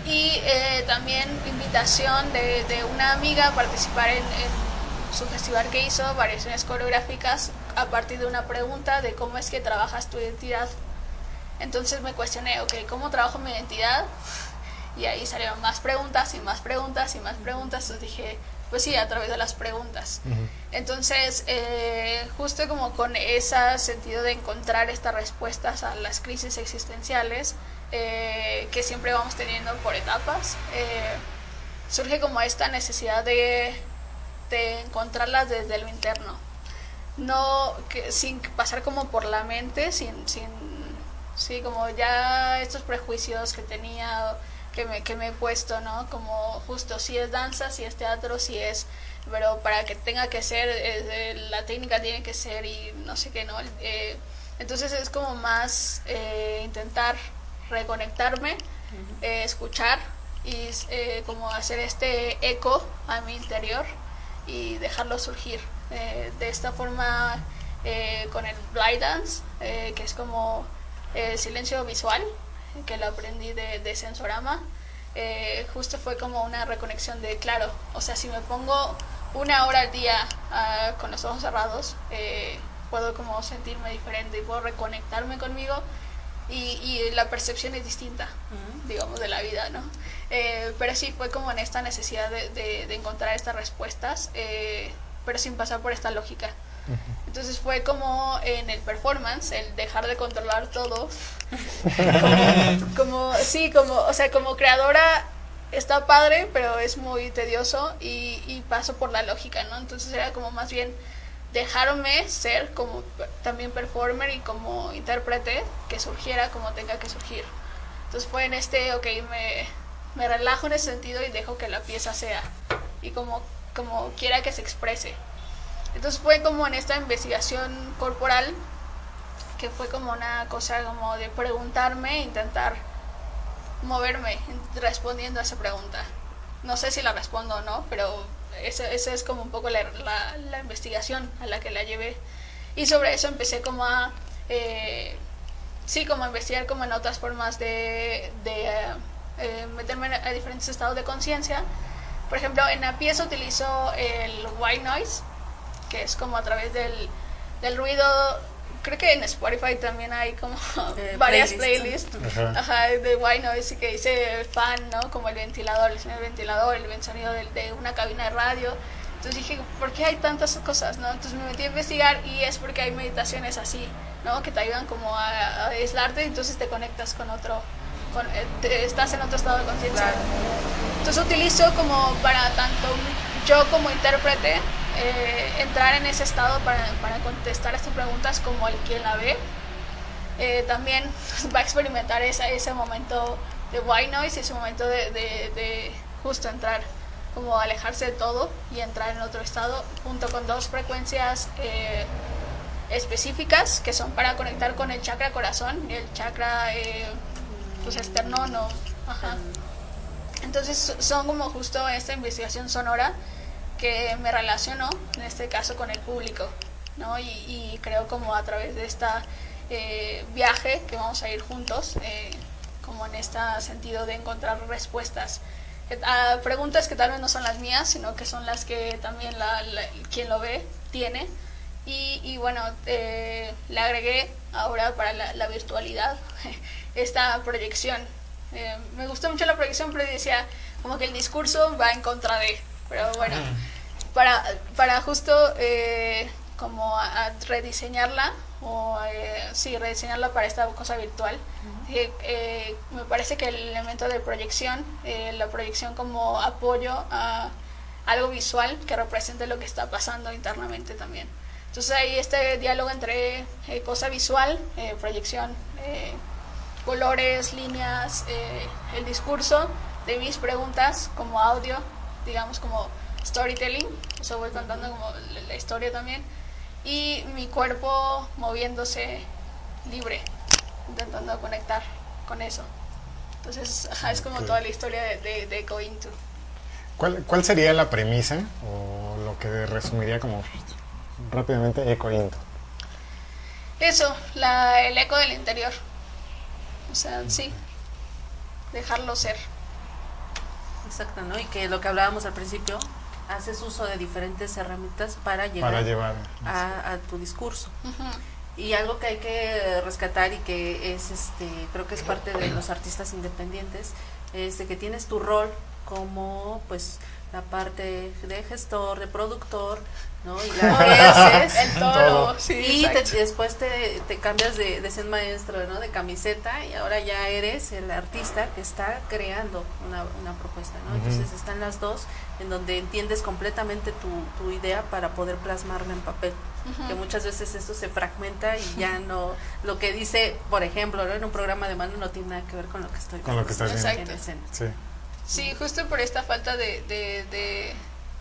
Y eh, también invitación de, de una amiga a participar en, en su festival que hizo, variaciones coreográficas, a partir de una pregunta de cómo es que trabajas tu identidad. Entonces me cuestioné, ok, ¿cómo trabajo mi identidad? Y ahí salieron más preguntas y más preguntas y más preguntas. Entonces dije, pues sí, a través de las preguntas. Entonces, eh, justo como con ese sentido de encontrar estas respuestas a las crisis existenciales eh, que siempre vamos teniendo por etapas, eh, surge como esta necesidad de, de encontrarlas desde lo interno. No, que, sin pasar como por la mente, sin, sin, sí, como ya estos prejuicios que tenía, que me, que me he puesto, ¿no? Como justo si es danza, si es teatro, si es pero para que tenga que ser, eh, la técnica tiene que ser y no sé qué, ¿no? Eh, entonces es como más eh, intentar reconectarme, eh, escuchar y eh, como hacer este eco a mi interior y dejarlo surgir. Eh, de esta forma, eh, con el blind dance, eh, que es como el silencio visual, que lo aprendí de, de Sensorama, eh, justo fue como una reconexión de, claro, o sea, si me pongo una hora al día ah, con los ojos cerrados, eh, puedo como sentirme diferente y puedo reconectarme conmigo y, y la percepción es distinta, digamos, de la vida, ¿no? Eh, pero sí fue como en esta necesidad de, de- de encontrar estas respuestas, eh, pero sin pasar por esta lógica. Entonces fue como en el performance, el dejar de controlar todo. como, como- sí, como, o sea, como creadora está padre, pero es muy tedioso y, y paso por la lógica, ¿no? Entonces era como más bien dejarme ser como también performer y como intérprete, que surgiera como tenga que surgir. Entonces fue en este, ok, me, me relajo en ese sentido y dejo que la pieza sea y como, como quiera que se exprese. Entonces fue como en esta investigación corporal que fue como una cosa como de preguntarme, intentar moverme respondiendo a esa pregunta. No sé si la respondo o no, pero esa, esa es como un poco la, la, la investigación a la que la llevé. Y sobre eso empecé como a, eh, sí, como a investigar como en otras formas de, de eh, meterme a diferentes estados de conciencia. Por ejemplo, en la pieza utilizo el white noise, que es como a través del, del ruido creo que en Spotify también hay como Eh, varias playlist. playlists Ajá. ajá, de white noise que dice fan, ¿no? Como el ventilador, el sonido del ventilador, el sonido de, de una cabina de radio. Entonces dije, ¿por qué hay tantas cosas, no? Entonces me metí a investigar y es porque hay meditaciones así, ¿no? Que te ayudan como a, a aislarte y entonces te conectas con otro, con, eh, te- estás en otro estado de conciencia. Entonces utilizo como para tanto yo como intérprete eh, entrar en ese estado para, para contestar estas preguntas como el quien la ve. Eh, también va a experimentar esa, ese momento de white noise, ese momento de, de- de justo entrar, como alejarse de todo y entrar en otro estado, junto con dos frecuencias eh, específicas que son para conectar con el chakra corazón y el chakra eh, pues externo, no. Ajá. Entonces son como justo esta investigación sonora que me relacionó, en este caso, con el público, ¿no? Y, y creo como a través de este viaje que vamos a ir juntos, eh, como en este sentido de encontrar respuestas eh, a preguntas que tal vez no son las mías, sino que son las que también la, la- quien lo ve tiene. Y, y bueno, eh, le agregué ahora para la, la virtualidad esta proyección. Eh, me gustó mucho la proyección, pero decía como que el discurso va en contra de. Pero bueno, para, para justo eh, como a, a rediseñarla, o eh, sí, rediseñarla para esta cosa virtual, eh, eh, me parece que el elemento de proyección, eh, la proyección como apoyo a algo visual que represente lo que está pasando internamente también. Entonces ahí este diálogo entre eh, cosa visual, eh, proyección, eh, colores, líneas, eh, el discurso de mis preguntas como audio, digamos como storytelling, o sea, voy contando como la, historia también, y mi cuerpo moviéndose libre, intentando conectar con eso. Entonces, ajá, es como toda la historia de, de, de Go Into. ¿Cuál, ¿Cuál sería la premisa o lo que resumiría como rápidamente Eco Into? Eso, la, el eco del interior. O sea, sí, dejarlo ser. Exacto, ¿no? Y que lo que hablábamos al principio, haces uso de diferentes herramientas para llegar Para llevar. a, a tu discurso. Y algo que hay que rescatar y que es, este, creo que es parte de los artistas independientes, es de que tienes tu rol como, pues, la parte de gestor, de productor, ¿no? Y la. El toro, Todo. sí, y te- después te, te cambias de, de ser maestro, ¿no? De camiseta y ahora ya eres el artista que está creando una, una propuesta, ¿no? Entonces están las dos en donde entiendes completamente tu, tu idea para poder plasmarla en papel. Que muchas veces esto se fragmenta y ya no, lo que dice, por ejemplo, ¿no? en un programa de mano no tiene nada que ver con lo que estoy Con lo que estás en viendo. escena. Sí. Sí, justo por esta falta de, de, de-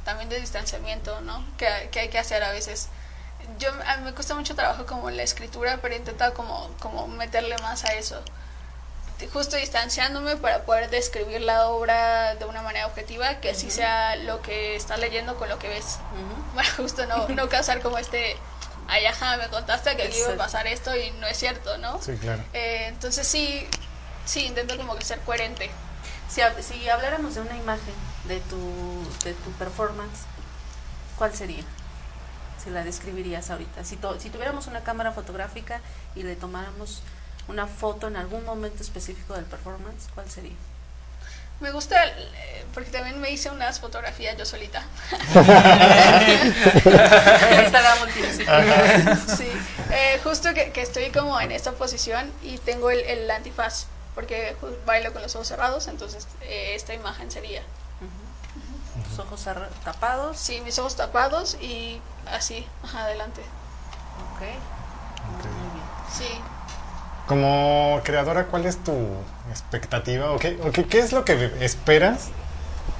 también de distanciamiento, ¿no? Que, que hay que hacer a veces. Yo, a mí me cuesta mucho trabajo como la escritura, pero he intentado como, como meterle más a eso. Justo distanciándome para poder describir la obra de una manera objetiva, que así sea lo que estás leyendo con lo que ves. Ujú. Para justo no, no causar como este, ay, ajá, me contaste que aquí iba a pasar esto y no es cierto, ¿no? Sí, claro. Eh, entonces sí, sí, intento como que ser coherente. Si, si habláramos de una imagen de tu, de tu performance, ¿cuál sería? Si la describirías ahorita. Si, to- si tuviéramos una cámara fotográfica y le tomáramos una foto en algún momento específico del performance, ¿cuál sería? Me gusta, eh, porque también me hice unas fotografías yo solita. Sí, eh, justo que, que estoy como en esta posición y tengo el, el antifaz, porque bailo con los ojos cerrados, entonces eh, esta imagen sería, Tus ojos tapados. sí, mis ojos tapados y así, ajá, adelante. Ok. Muy bien. Sí, Como creadora, ¿cuál es tu expectativa o qué, o qué, qué es lo que esperas?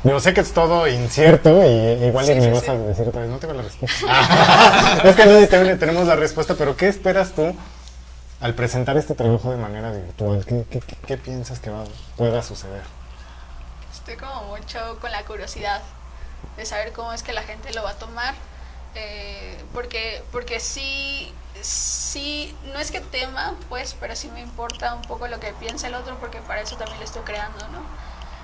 Yo sé que es todo incierto y igual Sí, ni sí, vas sí. a decir otra vez, no tengo la respuesta. es que no tenemos la respuesta, pero ¿qué esperas tú al presentar este trabajo de manera virtual? ¿Qué, qué, qué- qué piensas que va, pueda suceder? estoy como mucho con la curiosidad de saber cómo es que la gente lo va a tomar, eh, porque, porque sí, sí, no es que tema, pues, pero sí me importa un poco lo que piensa el otro, porque para eso también lo estoy creando, ¿no?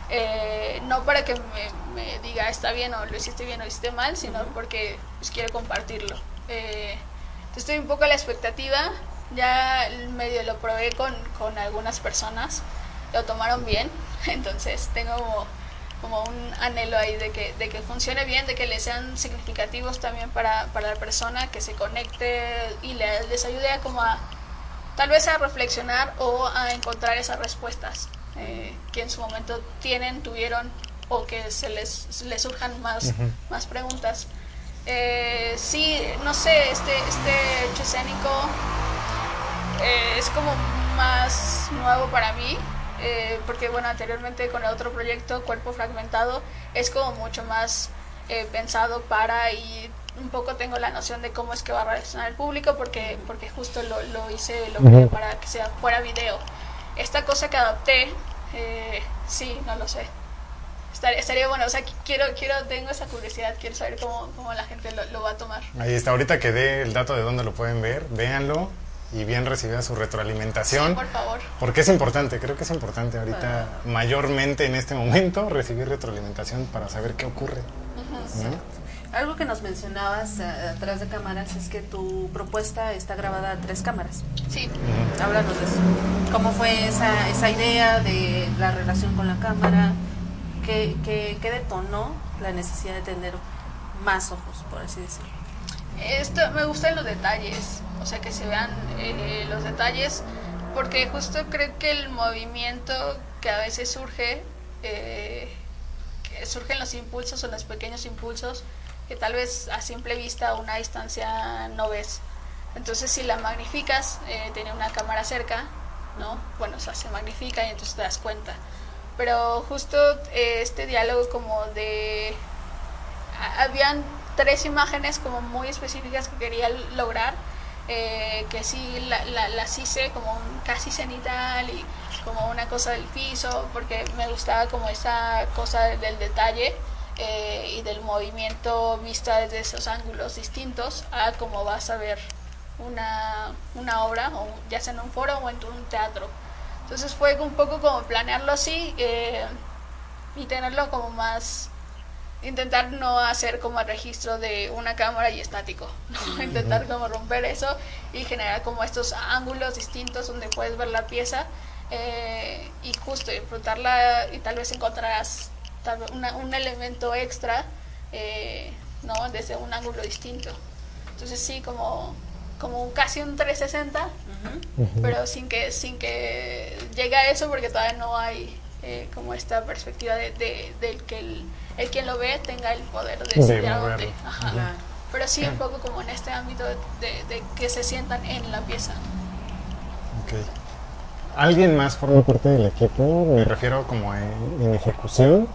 Eh, no para que me, me diga está bien o lo hiciste bien o lo hiciste mal, sino porque pues, quiero compartirlo. Eh, estoy un poco a la expectativa, ya medio lo probé con, con algunas personas, lo tomaron bien, entonces tengo como, como un anhelo ahí de que, de que funcione bien, de que le sean significativos también para, para la persona, que se conecte y le- les ayude a como a tal vez a reflexionar o a encontrar esas respuestas eh, que en su momento tienen, tuvieron o que se les, les surjan más, más preguntas. Eh, sí, no sé, este, este hecho escénico eh, es como más nuevo para mí, eh, porque bueno, anteriormente con el otro proyecto, Cuerpo Fragmentado, es como mucho más eh, pensado para y un poco tengo la noción de cómo es que va a reaccionar el público, porque, porque justo lo, lo hice, lo creé para que sea fuera video. Esta cosa que adopté, eh, sí, no lo sé. Estaría, estaría bueno, o sea, qu- quiero, quiero, tengo esa curiosidad, quiero saber cómo, cómo la gente lo, lo va a tomar. Ahí está, ahorita que dé el dato de dónde lo pueden ver, véanlo y bien recibida su retroalimentación. Sí, por favor. Porque es importante, creo que es importante ahorita, mayormente en este momento, recibir retroalimentación para saber qué ocurre. ¿no? Algo que nos mencionabas eh, atrás de cámaras es que tu propuesta está grabada a tres cámaras. Sí. Háblanos de eso. ¿Cómo fue esa, esa idea de la relación con la cámara? ¿Qué, qué, qué detonó la necesidad de tener más ojos, por así decirlo? Esto, me gustan los detalles, o sea, que se vean eh, los detalles, porque justo creo que el movimiento que a veces surge, eh, que surgen los impulsos o los pequeños impulsos, que tal vez a simple vista a una distancia no ves. Entonces, si la magnificas, eh, tiene una cámara cerca, ¿no? Bueno, o sea, se magnifica y entonces te das cuenta. Pero justo eh, este diálogo como de habían tres imágenes como muy específicas que quería lograr eh, que sí la- la- las hice como un casi cenital y como una cosa del piso porque me gustaba como esa cosa del detalle eh, y del movimiento vista desde esos ángulos distintos a como vas a ver una, una obra o ya sea en un foro o en un teatro. Entonces fue un poco como planearlo así eh, y tenerlo como más intentar no hacer como el registro de una cámara y estático, ¿no? intentar como romper eso y generar como estos ángulos distintos donde puedes ver la pieza eh, y justo disfrutarla y tal vez encontrarás tal vez una- un elemento extra eh, ¿no? desde un ángulo distinto. Entonces sí, como, como un- casi un 360, pero sin que, sin que llegue a eso porque todavía no hay eh, como esta perspectiva de, de- del que el, el quien lo ve tenga el poder de De decidir a dónde. Ajá. Pero sí un poco como en este ámbito de, de- que se sientan en la pieza. Ok. ¿Alguien más forma parte del equipo? Me refiero como en, en ejecución.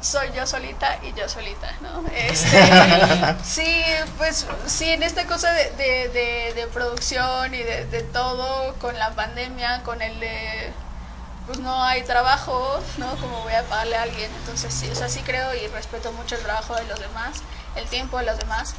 soy yo solita y yo solita, ¿no? Este, sí, pues sí, en esta cosa de, de, de- de producción y de, de todo, con la pandemia, con el de, pues no hay trabajo, ¿no? Como voy a pagarle a alguien. Entonces, sí, o sea, sí creo y respeto mucho el trabajo de los demás, el tiempo de los demás.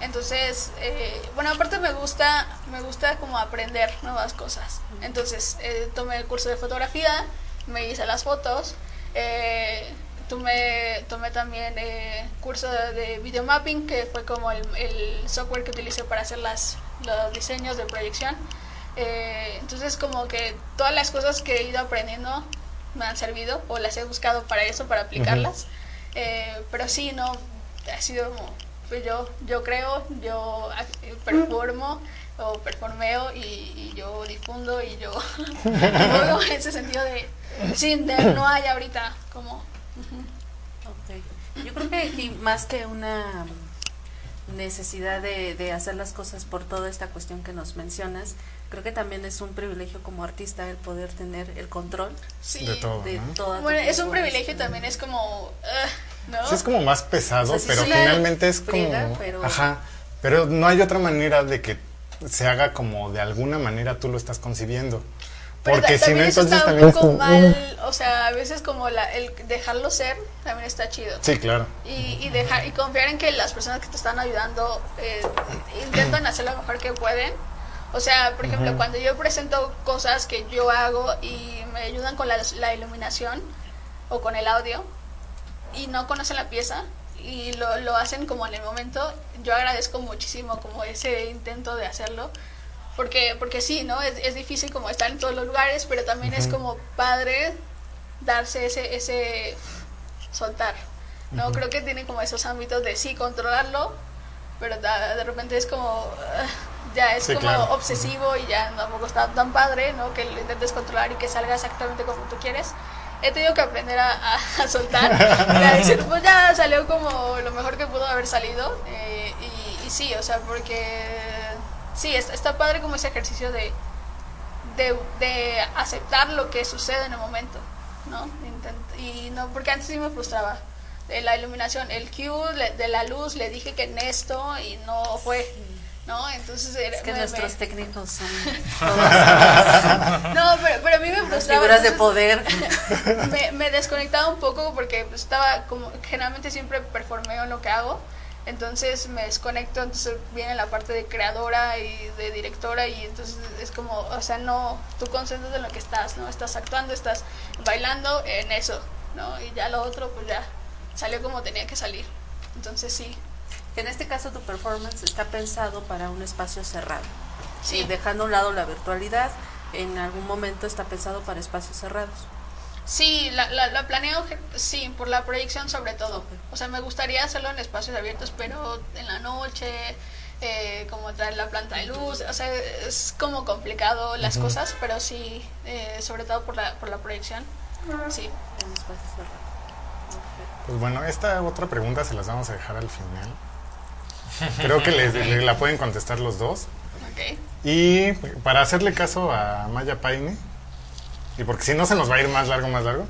Entonces, eh, bueno, aparte me gusta, me gusta como aprender nuevas cosas. Entonces, eh, tomé el curso de fotografía, me hice las fotos, eh, tomé, tomé también eh, curso de, de videomapping, que fue como el, el software que utilicé para hacer las, los diseños de proyección. Eh, entonces, como que todas las cosas que he ido aprendiendo me han servido o las he buscado para eso, para aplicarlas. Eh, pero sí, no, ha sido como, pues yo, yo creo, yo ac- performo o performeo y, y yo difundo y yo luego en ese sentido de, sí, de no hay ahorita como... ujú. Ok. Yo creo que aquí más que una necesidad de, de hacer las cosas por toda esta cuestión que nos mencionas, creo que también es un privilegio como artista el poder tener el control Sí. De todo, de ¿no? toda tu Bueno, es un privilegio este, también, es como, ugh, ¿no? Sí, es como más pesado, O sea, sí pero finalmente es como. friega, pero- Ajá. Pero no hay otra manera de que se haga como de alguna manera tú lo estás concibiendo. Pero Porque si no, entonces está un también es poco mal, o sea, a veces como la, el dejarlo ser también está chido. Sí, claro. Y, y dejar y confiar en que las personas que te están ayudando eh, intentan hacer lo mejor que pueden. O sea, por ejemplo, Ujú. cuando yo presento cosas que yo hago y me ayudan con la, la iluminación o con el audio y no conocen la pieza y lo, lo hacen como en el momento, yo agradezco muchísimo como ese intento de hacerlo. Porque, porque sí, ¿no? Es, es difícil como estar en todos los lugares, pero también es Ujú. como padre darse ese, ese soltar. ¿no? Ujú. Creo que tiene como esos ámbitos de sí, controlarlo, pero da- de repente es como, ah, ya es Sí, como claro. obsesivo y ya tampoco está tan padre, ¿no? Que lo intentes controlar y que salga exactamente como tú quieres. He tenido que aprender a, a- a soltar y a decir, pues ya salió como lo mejor que pudo haber salido. eh, y, y sí, o sea, porque sí, es- está padre como ese ejercicio de, de, de aceptar lo que sucede en el momento, ¿no? Intent- y no, porque antes sí me frustraba. De la iluminación, el cue de la luz, le dije que en esto y no fue, ¿no? Entonces era- Es que me- nuestros me- técnicos son No, pero, pero a mí me frustraba. figuras de poder. Me, me desconectaba un poco porque pues, estaba como, generalmente siempre performeo en lo que hago. Entonces me desconecto, entonces viene la parte de creadora y de directora y entonces es como, o sea, no, tú concentras en lo que estás, ¿no? Estás actuando, estás bailando en eso, ¿no? Y ya lo otro pues ya salió como tenía que salir. Entonces sí, En este caso tu performance está pensado para un espacio cerrado. Sí. Y dejando a un lado la virtualidad, en algún momento está pensado para espacios cerrados. Sí, la, la, la planeo, sí, por la proyección sobre todo. O sea, me gustaría hacerlo en espacios abiertos, pero en la noche, eh, como traer la planta de luz, o sea, es como complicado las Ujú. cosas, pero sí, eh, sobre todo por la, por la proyección. Sí. En espacios cerrados. Pues bueno, esta otra pregunta se las vamos a dejar al final. Creo que les- le- la pueden contestar los dos. Ok. Y para hacerle caso a Maya Paine, y porque si no se nos va a ir más largo, más largo,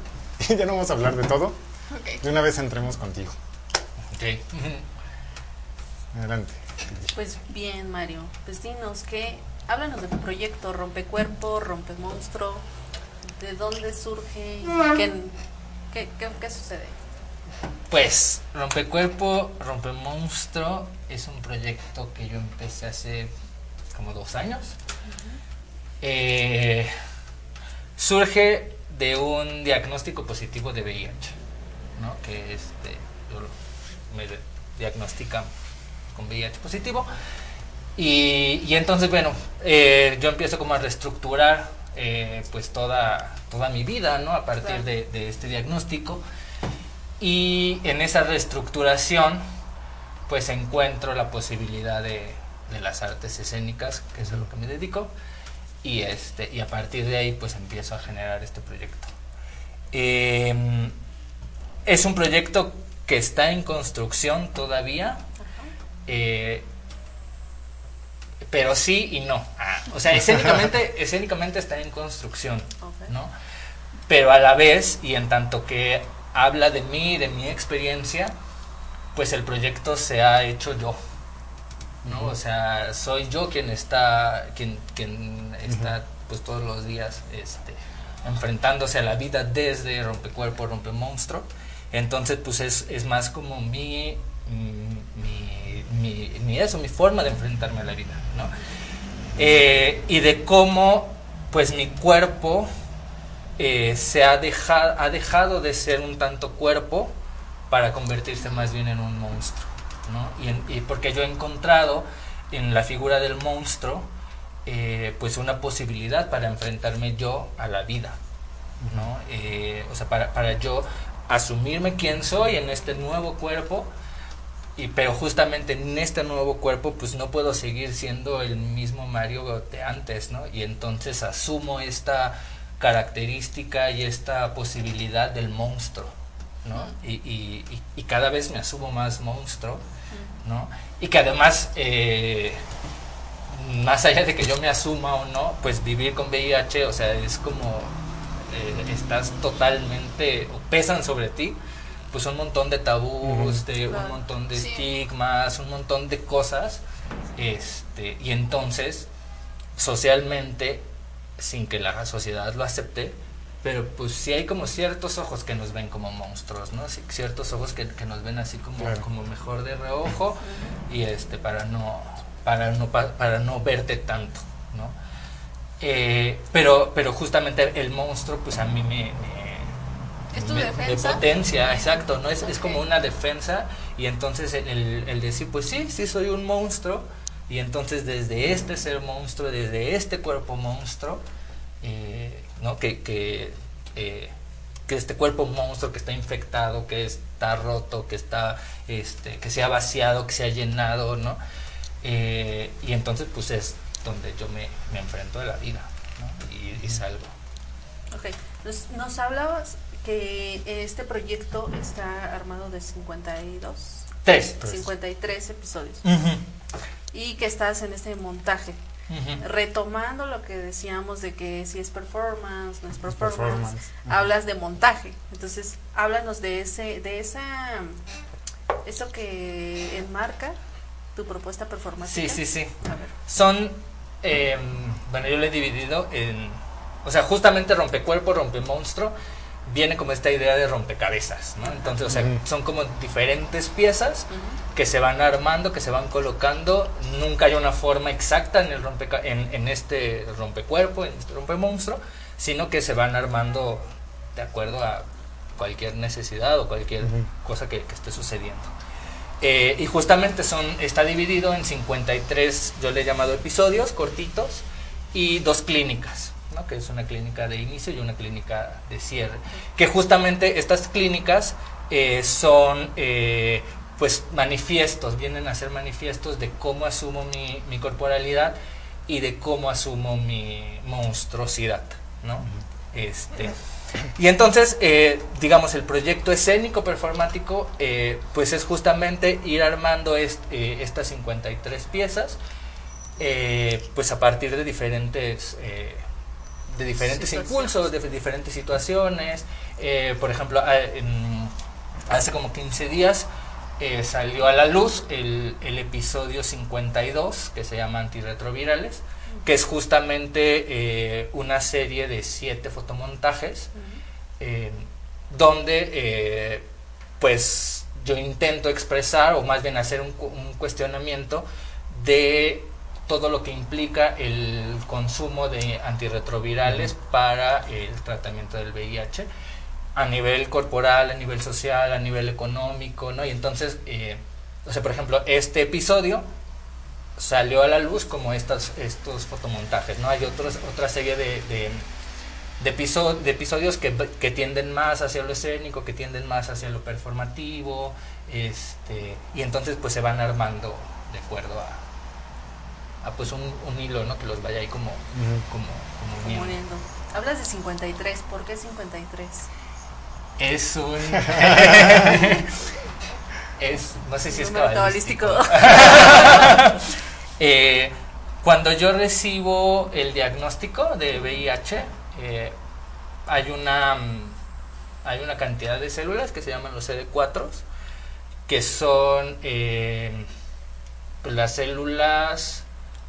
y ya no vamos a hablar de todo, Ok. de una vez entremos contigo. Ok. Adelante. Pues bien, Mario. Pues dinos que háblanos de tu proyecto Rompecuerpo, Rompemonstruo. ¿De dónde surge? y ¿Qué, qué, qué, qué sucede? Pues, Rompecuerpo, Rompemonstruo es un proyecto que yo empecé hace como dos años. Eh, surge de un diagnóstico positivo de VIH, ¿no? Que este, yo me diagnostican con VIH positivo. Y, y entonces, bueno, eh, yo empiezo como a reestructurar eh, pues toda, toda mi vida, ¿no? A partir de este diagnóstico. Y en esa reestructuración, pues encuentro la posibilidad de, de las artes escénicas, que es a lo que me dedico. Y, este, y a partir de ahí, pues empiezo a generar este proyecto. Em, es un proyecto que está en construcción todavía. eh, pero sí y no. Ah, o sea, escénicamente, escénicamente está en construcción. ¿no? Pero a la vez, y en tanto que habla de mí, de mi experiencia, pues el proyecto se ha hecho yo, ¿no? O sea, soy yo quien está, quien, quien está, pues todos los días, este, enfrentándose a la vida desde rompecuerpo, rompemonstruo. Entonces, pues es, es más como mi, mi, mi, mi eso, mi forma de enfrentarme a la vida, ¿no? Eh, y de cómo, pues mi cuerpo eh, se ha, deja- ha dejado de ser un tanto cuerpo para convertirse más bien en un monstruo, y porque yo he encontrado en la figura del monstruo, eh, pues una posibilidad para enfrentarme yo a la vida, ¿no? Eh, o sea, para, para yo asumirme quién soy en este nuevo cuerpo, y pero justamente en este nuevo cuerpo pues no puedo seguir siendo el mismo Mario de antes, ¿no? Y entonces asumo esta característica y esta posibilidad del monstruo, ¿no? Y, y- y- y cada vez me asumo más monstruo, ¿no? Y que además, eh, más allá de que yo me asuma o no, pues vivir con VIH, o sea, es como eh, estás totalmente, o pesan sobre ti, pues un montón de tabús, de un montón de Sí. estigmas, un montón de cosas, este, y entonces socialmente sin que la sociedad lo acepte, pero pues sí hay como ciertos ojos que nos ven como monstruos, ¿no? Sí, ciertos ojos que, que nos ven así como, Claro. como mejor de reojo y este para no para no pa- para no verte tanto, ¿no? Eh, pero pero justamente el monstruo pues a mí me, me- ¿Es tu me- defensa? me potencia, exacto, ¿no? Es, es como una defensa y entonces el, el- el decir, pues sí, sí soy un monstruo y entonces desde este ser monstruo, desde este cuerpo monstruo, eh, ¿no? Que, que, eh, que este cuerpo monstruo que está infectado, que está roto, que está, este, que se ha vaciado, que se ha llenado, ¿no? Eh, y entonces pues es donde yo me, me enfrento a la vida, ¿no? Y, y salgo. Ok, nos, nos hablabas que este proyecto está armado de 52, Tres. 53 episodios Ujú, y que estás en este montaje. Retomando lo que decíamos de que si es performance, no es performance, hablas de montaje. Entonces, háblanos de ese, de esa, eso que enmarca tu propuesta performática. Sí, sí, sí. A ver. Son, eh, bueno, yo lo he dividido en, o sea, justamente rompecuerpo, rompemonstruo, viene como esta idea de rompecabezas, ¿no? Entonces, o sea, son como diferentes piezas que se van armando, que se van colocando, nunca hay una forma exacta en, el rompeca en, en este rompecuerpo, en este rompemonstruo, sino que se van armando de acuerdo a cualquier necesidad o cualquier Ujú. cosa que, que esté sucediendo. Eh, y justamente son, está dividido en 53, yo le he llamado episodios cortitos, y dos clínicas, que es una clínica de inicio y una clínica de cierre. Que justamente estas clínicas eh, son eh, pues manifiestos, vienen a ser manifiestos de cómo asumo mi, corporalidad y de cómo asumo mi monstruosidad. ¿no? Este, y entonces, eh, digamos, el proyecto escénico performático, pues es justamente ir armando est- eh, estas 53 piezas, pues a partir de diferentes, de diferentes impulsos, de diferentes situaciones. Eh, por ejemplo, en- hace como 15 días eh, salió a la luz el, el episodio 52, que se llama Antirretrovirales, que es justamente eh, una serie de siete fotomontajes donde pues yo intento expresar o más bien hacer un, un cuestionamiento de todo lo que implica el consumo de antirretrovirales para el tratamiento del VIH a nivel corporal, a nivel social, a nivel económico, ¿no? Y entonces, eh, o sea, por ejemplo, este episodio salió a la luz como estas, estos fotomontajes, ¿no? Hay otros, otra serie de, de, de, episo- de episodios que, que tienden más hacia lo escénico, que tienden más hacia lo performativo, este, y entonces pues se van armando de acuerdo a, a pues un, un hilo, ¿no? Que los vaya ahí como, como, como Como uniendo. uniendo. Hablas de 53, ¿por qué 53? Es un... es, no sé si es cabalístico. Eh, cuando yo recibo el diagnóstico de VIH, eh, hay una mm, hay una cantidad de células que se llaman los CD4 que son eh, pues, las células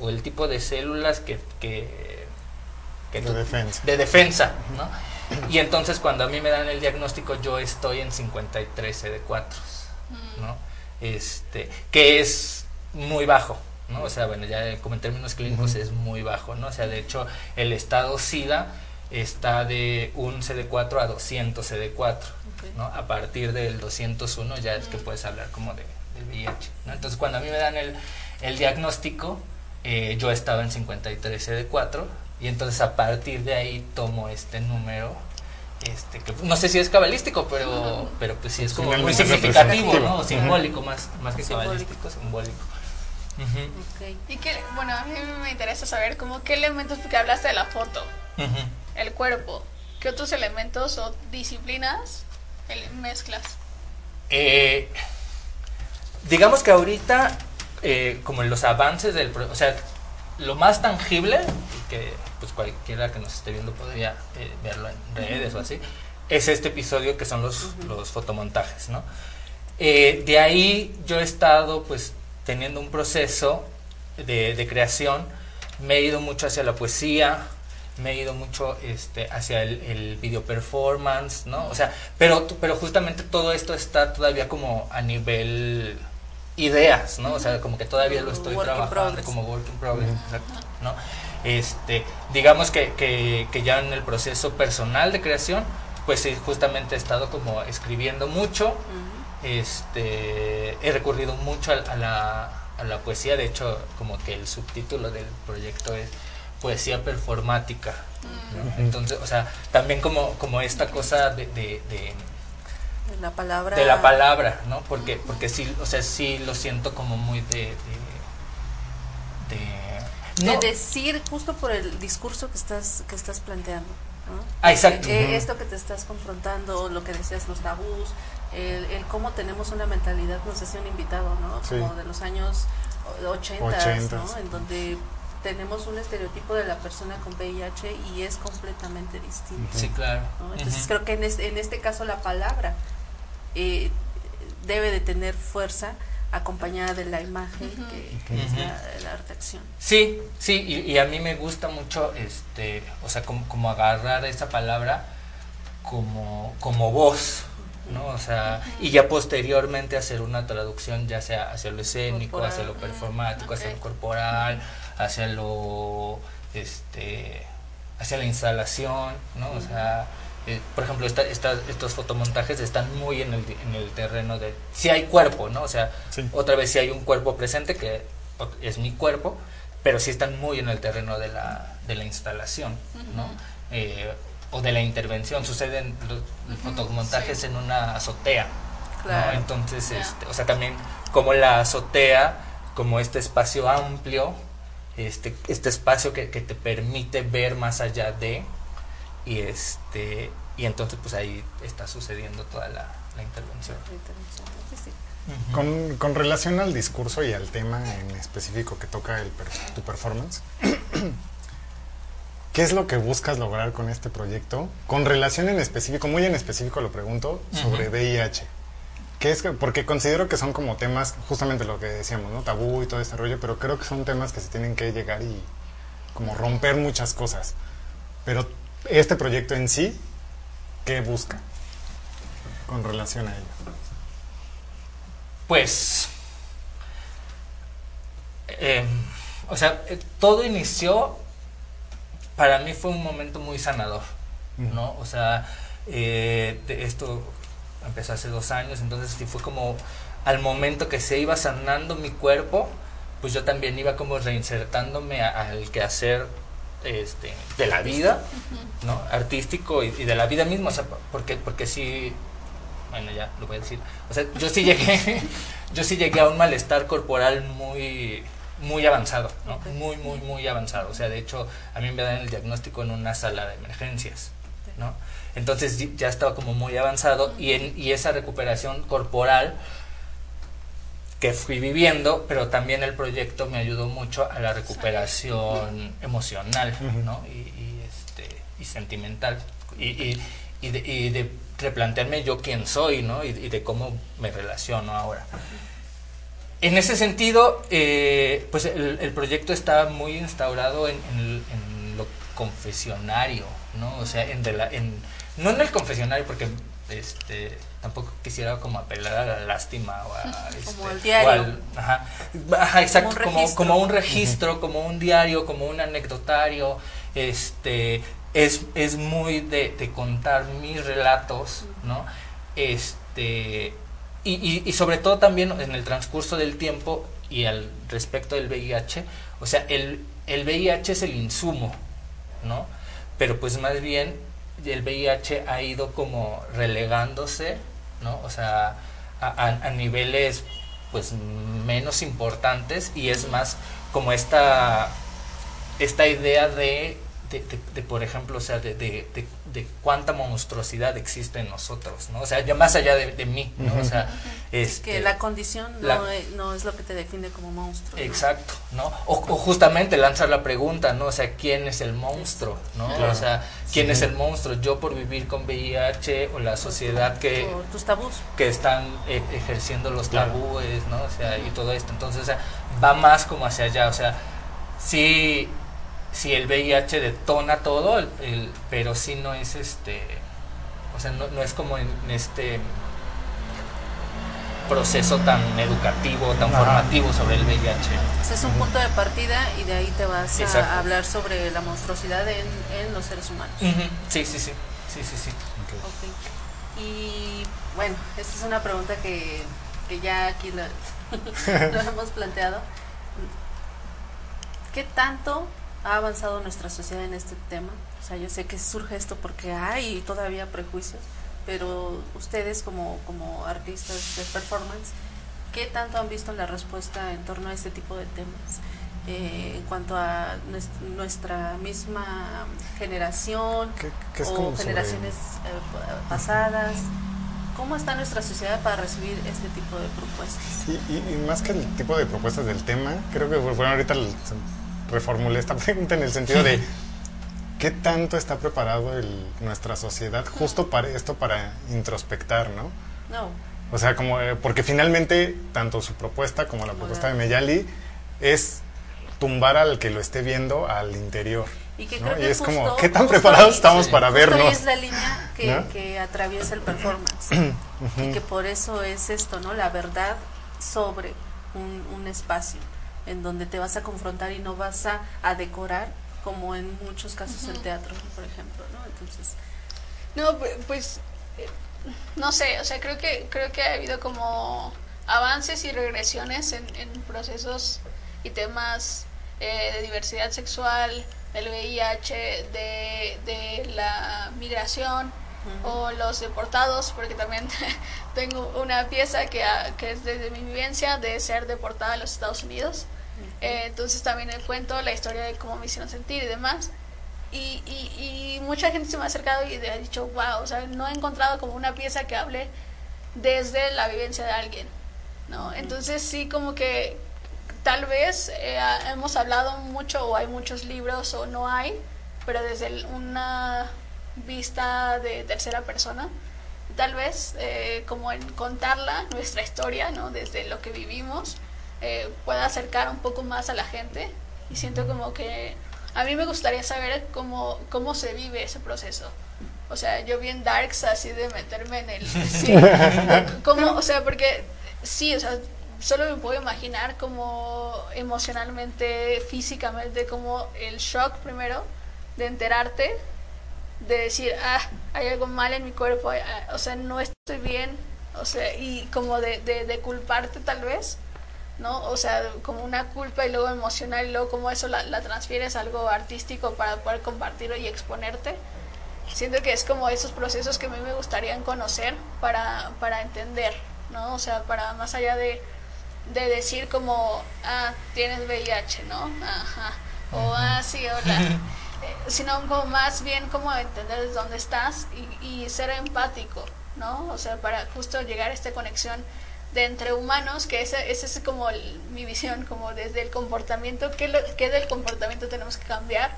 o el tipo de células que, que, que De tú- defensa. de defensa, ¿no? Y entonces cuando a mí me dan el diagnóstico yo estoy en 53 CD4, ¿no? Este, que es muy bajo, ¿no? O sea, bueno, ya como en términos clínicos es muy bajo, ¿no? O sea, de hecho el estado SIDA está de un CD4 a 200 CD4, ¿no? A partir del 201 ya es que puedes hablar como de, del VIH, ¿no? Entonces cuando a mí me dan el, el diagnóstico, eh, yo estaba en 53 CD4 y entonces a partir de ahí tomo este número este que no sé si es cabalístico pero pero pues sí es como muy significativo no simbólico más más que Simbólico. cabalístico simbólico. Y que, bueno, a mí me interesa saber como qué elementos, porque hablaste de la foto, el cuerpo, qué otros elementos o disciplinas el- mezclas. Eh, digamos que ahorita, eh, como los avances del... O sea, lo más tangible, que pues cualquiera que nos esté viendo podría eh, verlo en redes o así, es este episodio que son los, los fotomontajes, ¿no? Eh, de ahí yo he estado pues teniendo un proceso de, de creación, me he ido mucho hacia la poesía, me he ido mucho este, hacia el, el video performance, ¿no? O sea, pero, pero justamente todo esto está todavía como a nivel ideas, ¿no? O sea, como que todavía lo estoy Work trabajando progress. como work in progress, exacto, ¿no? Este, digamos que, que, que ya en el proceso personal de creación, pues sí, justamente he estado como escribiendo mucho, este, he recurrido mucho a, a la, a la poesía, de hecho, como que el subtítulo del proyecto es poesía performática, ¿no? Entonces, o sea, también como, como esta cosa de- de- de De la palabra. de la palabra, ¿no? Porque, porque sí, o sea, sí lo siento como muy de... de, de- de no, decir justo por el discurso que estás que estás planteando ¿no? Ah, exacto. Eh, esto que te estás confrontando lo que decías los tabús el, el cómo tenemos una mentalidad no sé si un invitado no Sí. como de los años 80 Ochentas. ¿no? en donde tenemos un estereotipo de la persona con VIH y es completamente distinto sí, claro. ¿no? Entonces creo que en este, en este caso la palabra eh, debe de tener fuerza acompañada de la imagen que, que es la, arte acción. Sí, sí, y, y a mí me gusta mucho, este, o sea, como, como agarrar esa palabra como, como voz, ¿no? O sea, y ya posteriormente hacer una traducción ya sea hacia lo escénico, Corporal. hacia lo performático, hacia lo corporal, hacia lo, este, hacia la instalación, ¿no? O sea, eh, por ejemplo, esta, esta- estos fotomontajes están muy en el, en el terreno de, si hay cuerpo, ¿no? O sea, Sí. otra vez si hay un cuerpo presente que es mi cuerpo, pero sí están muy en el terreno de la, de la instalación, ¿no? Eh, o de la intervención. Suceden los, los fotomontajes en una azotea, ¿no? Claro. Entonces, este, o sea, también como la azotea, como este espacio amplio, este, este espacio que, que te permite ver más allá de, y este, y entonces pues ahí está sucediendo toda la, la intervención. Sí, sí. Con, con relación al discurso y al tema en específico que toca el per- tu performance, ¿qué es lo que buscas lograr con este proyecto? Con relación en específico, muy en específico lo pregunto, sobre Ujú. VIH. ¿Qué es que- porque considero que son como temas, justamente lo que decíamos, ¿no? Tabú y todo este rollo, pero creo que son temas que se tienen que llegar y como romper muchas cosas. Pero este proyecto en sí, ¿qué busca con relación a ello? Pues, eh, o sea, eh, todo inició, para mí fue un momento muy sanador, ¿no? O sea, eh, de esto empezó hace dos años, entonces sí fue como al momento que se iba sanando mi cuerpo, pues yo también iba como reinsertándome al quehacer este, de la vida, ¿no? Artístico y, y de la vida misma, o sea, porque, porque sí, bueno, ya lo voy a decir. O sea, yo sí llegué, yo sí llegué a un malestar corporal muy, muy avanzado, ¿no? Muy, muy, muy avanzado. O sea, de hecho, a mí me dan el diagnóstico en una sala de emergencias, ¿no? Entonces ya estaba como muy avanzado y, en, y esa recuperación corporal que fui viviendo, pero también el proyecto me ayudó mucho a la recuperación emocional, ¿no? Y, y, este, y sentimental. Y, y, y de, y de replantearme yo quién soy, ¿no? Y, de cómo me relaciono ahora. En ese sentido, eh, pues el, el proyecto está muy instaurado en, en lo confesionario, ¿no? O sea, en de la, en, no en el confesionario, porque este, tampoco quisiera como apelar a la lástima o a... este, al o diario. al- ajá, ajá, exacto, un como, registro. como un registro, como un diario, como un anecdotario, este, es, es muy de, de contar mis relatos, ¿no? Este, y, y, y sobre todo también en el transcurso del tiempo y al respecto del VIH, o sea, el, el VIH es el insumo, ¿no? Pero pues más bien el VIH ha ido como relegándose, ¿no? O sea, a, niveles pues menos importantes y es más como esta esta idea de, de, de- de, por ejemplo, o sea, de, de, de- de cuánta monstruosidad existe en nosotros, ¿no? O sea, ya más allá de, de mí, ¿no? O sea, este, que la condición no, la- es, no es lo que te define como monstruo. ¿no? Exacto, ¿no? O, o justamente lanzar la pregunta, ¿no? O sea, ¿quién es el monstruo? ¿no? Claro. O sea, ¿quién es el monstruo? ¿Yo por vivir con VIH o la sociedad que, Por tus tabús. que están eh, ejerciendo los Claro. tabúes, ¿no? O sea, y todo esto. Entonces, o sea, va más como hacia allá. O sea, sí, si el VIH detona todo, el- el- pero sí no es este, o sea, no, no es como en este proceso tan educativo, tan Ajá. formativo sobre el VIH. O sea, es un punto de partida y de ahí te vas Exacto. a hablar sobre la monstruosidad en, en los seres humanos. Sí, sí, sí, sí, sí, sí. Ok. Y bueno, esta es una pregunta que, que ya aquí la, lo hemos planteado. ¿Qué tanto ha avanzado nuestra sociedad en este tema? O sea, yo sé que surge esto porque hay todavía prejuicios, pero ustedes como, como artistas de performance, ¿qué tanto han visto la respuesta en torno a este tipo de temas? Eh, en cuanto a nues- nuestra misma generación que es o generaciones eh, pa- pasadas, ¿cómo está nuestra sociedad para recibir este tipo de propuestas? Y, y- y más que el tipo de propuestas del tema, creo que bueno, ahorita reformulé esta pregunta en el sentido de qué tanto está preparado el- nuestra sociedad justo para esto, para introspectar, ¿no? No, O sea, como eh, porque finalmente tanto su propuesta como la Como propuesta de Meyali es tumbar al que lo esté viendo al interior. y que ¿no? creo Y que es como, justo- ¿qué tan preparados ahí- estamos sí, para justo ahí vernos? es la línea que, ¿No? que atraviesa el performance y que por eso es esto, ¿no? La verdad sobre un, un espacio en donde te vas a confrontar y no vas a, a decorar como en muchos casos el teatro, por ejemplo, ¿no? Entonces, No, pu- pues eh, no sé, o sea, creo que creo que ha habido como avances y regresiones en, en procesos y temas eh, de diversidad sexual, del VIH, de, de la migración o los deportados, porque también tengo una pieza que, ha- que es desde mi vivencia de ser deportada a los Estados Unidos. Eh, entonces también le cuento la historia de cómo me hicieron sentir y demás. Y, y, y mucha gente se me ha acercado y ha dicho, wow, o sea, no he encontrado como una pieza que hable desde la vivencia de alguien, ¿no? Entonces sí como que tal vez eh, hemos hablado mucho o hay muchos libros o no hay, pero desde una vista de tercera persona, tal vez eh, como en contarla, nuestra historia, ¿no? Desde lo que vivimos, eh, pueda acercar un poco más a la gente y siento como que a mí me gustaría saber cómo, cómo se vive ese proceso. O sea, yo vi en Darks así de meterme en el... Sí, como, o sea, porque sí, o sea, solo me puedo imaginar como emocionalmente, físicamente, como el shock primero de enterarte, de decir, ah, hay algo mal en mi cuerpo, ah, o sea, no estoy bien, o sea, y como de, de, de culparte tal vez, ¿no? O sea, como una culpa y luego emocional y luego como eso la, la transfieres a algo artístico para poder compartirlo y exponerte. Siento que es como esos procesos que a mí me gustaría conocer para, para entender, ¿no? O sea, para más allá de, de decir como, ah, tienes VIH, ¿no? Ajá. O, ah, sí, hola. Sino como más bien como entender dónde estás y, y ser empático, ¿no? O sea, para justo llegar a esta conexión de entre humanos, que esa, esa es como el- mi visión, como desde el comportamiento, ¿qué, lo- qué del comportamiento tenemos que cambiar?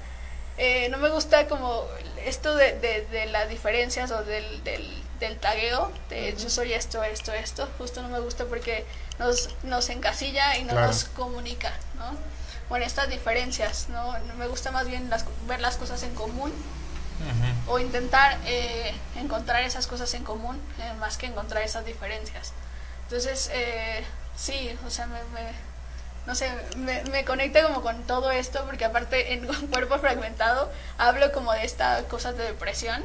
Eh, no me gusta como esto de, de, de las diferencias o del, del, del tagueo, de yo soy esto, esto, esto, justo no me gusta porque nos, nos encasilla y no Claro. nos comunica, ¿no? Bueno, estas diferencias, ¿no? Me gusta más bien las, ver las cosas en común o intentar eh, encontrar esas cosas en común eh, más que encontrar esas diferencias. Entonces, eh, sí, o sea, me, me- no sé, me, me conecta como con todo esto, porque aparte en un cuerpo fragmentado hablo como de esta cosa de depresión,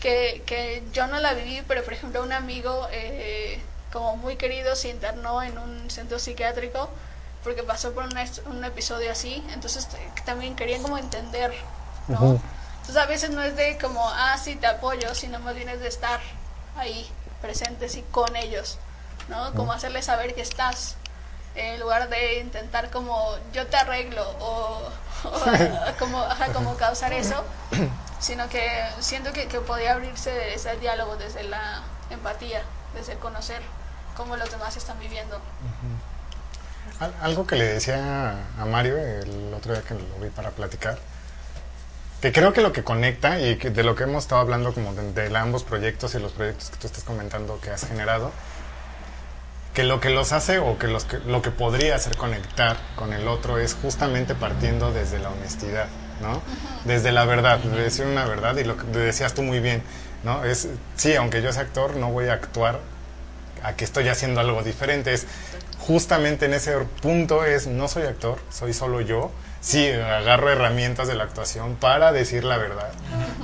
que, que yo no la viví, pero por ejemplo un amigo eh, como muy querido se internó en un centro psiquiátrico porque pasó por una- un episodio así, entonces también querían como entender, ¿no? Entonces a veces no es de como, ah, sí, te apoyo, sino más bien es de estar ahí, presentes y con ellos, ¿no? Como hacerles saber que estás, en lugar de intentar como, yo te arreglo o, o como, ajá, como causar eso, sino que siento que, que podía abrirse ese diálogo desde la empatía, desde conocer cómo los demás están viviendo. Al- Algo que le decía a Mario el otro día que lo vi para platicar, que creo que lo que conecta y que de lo que hemos estado hablando como de, de ambos proyectos y los proyectos que tú estás comentando que has generado, que lo que los hace o que, los que lo que podría hacer conectar con el otro es justamente partiendo desde la honestidad. ¿no? Desde la verdad, de decir una verdad y lo que decías tú muy bien, ¿no? Es, sí, aunque yo sea actor, no voy a actuar a que estoy haciendo algo diferente. Es justamente en ese punto es, no soy actor, soy solo yo. Sí, agarro herramientas de la actuación para decir la verdad,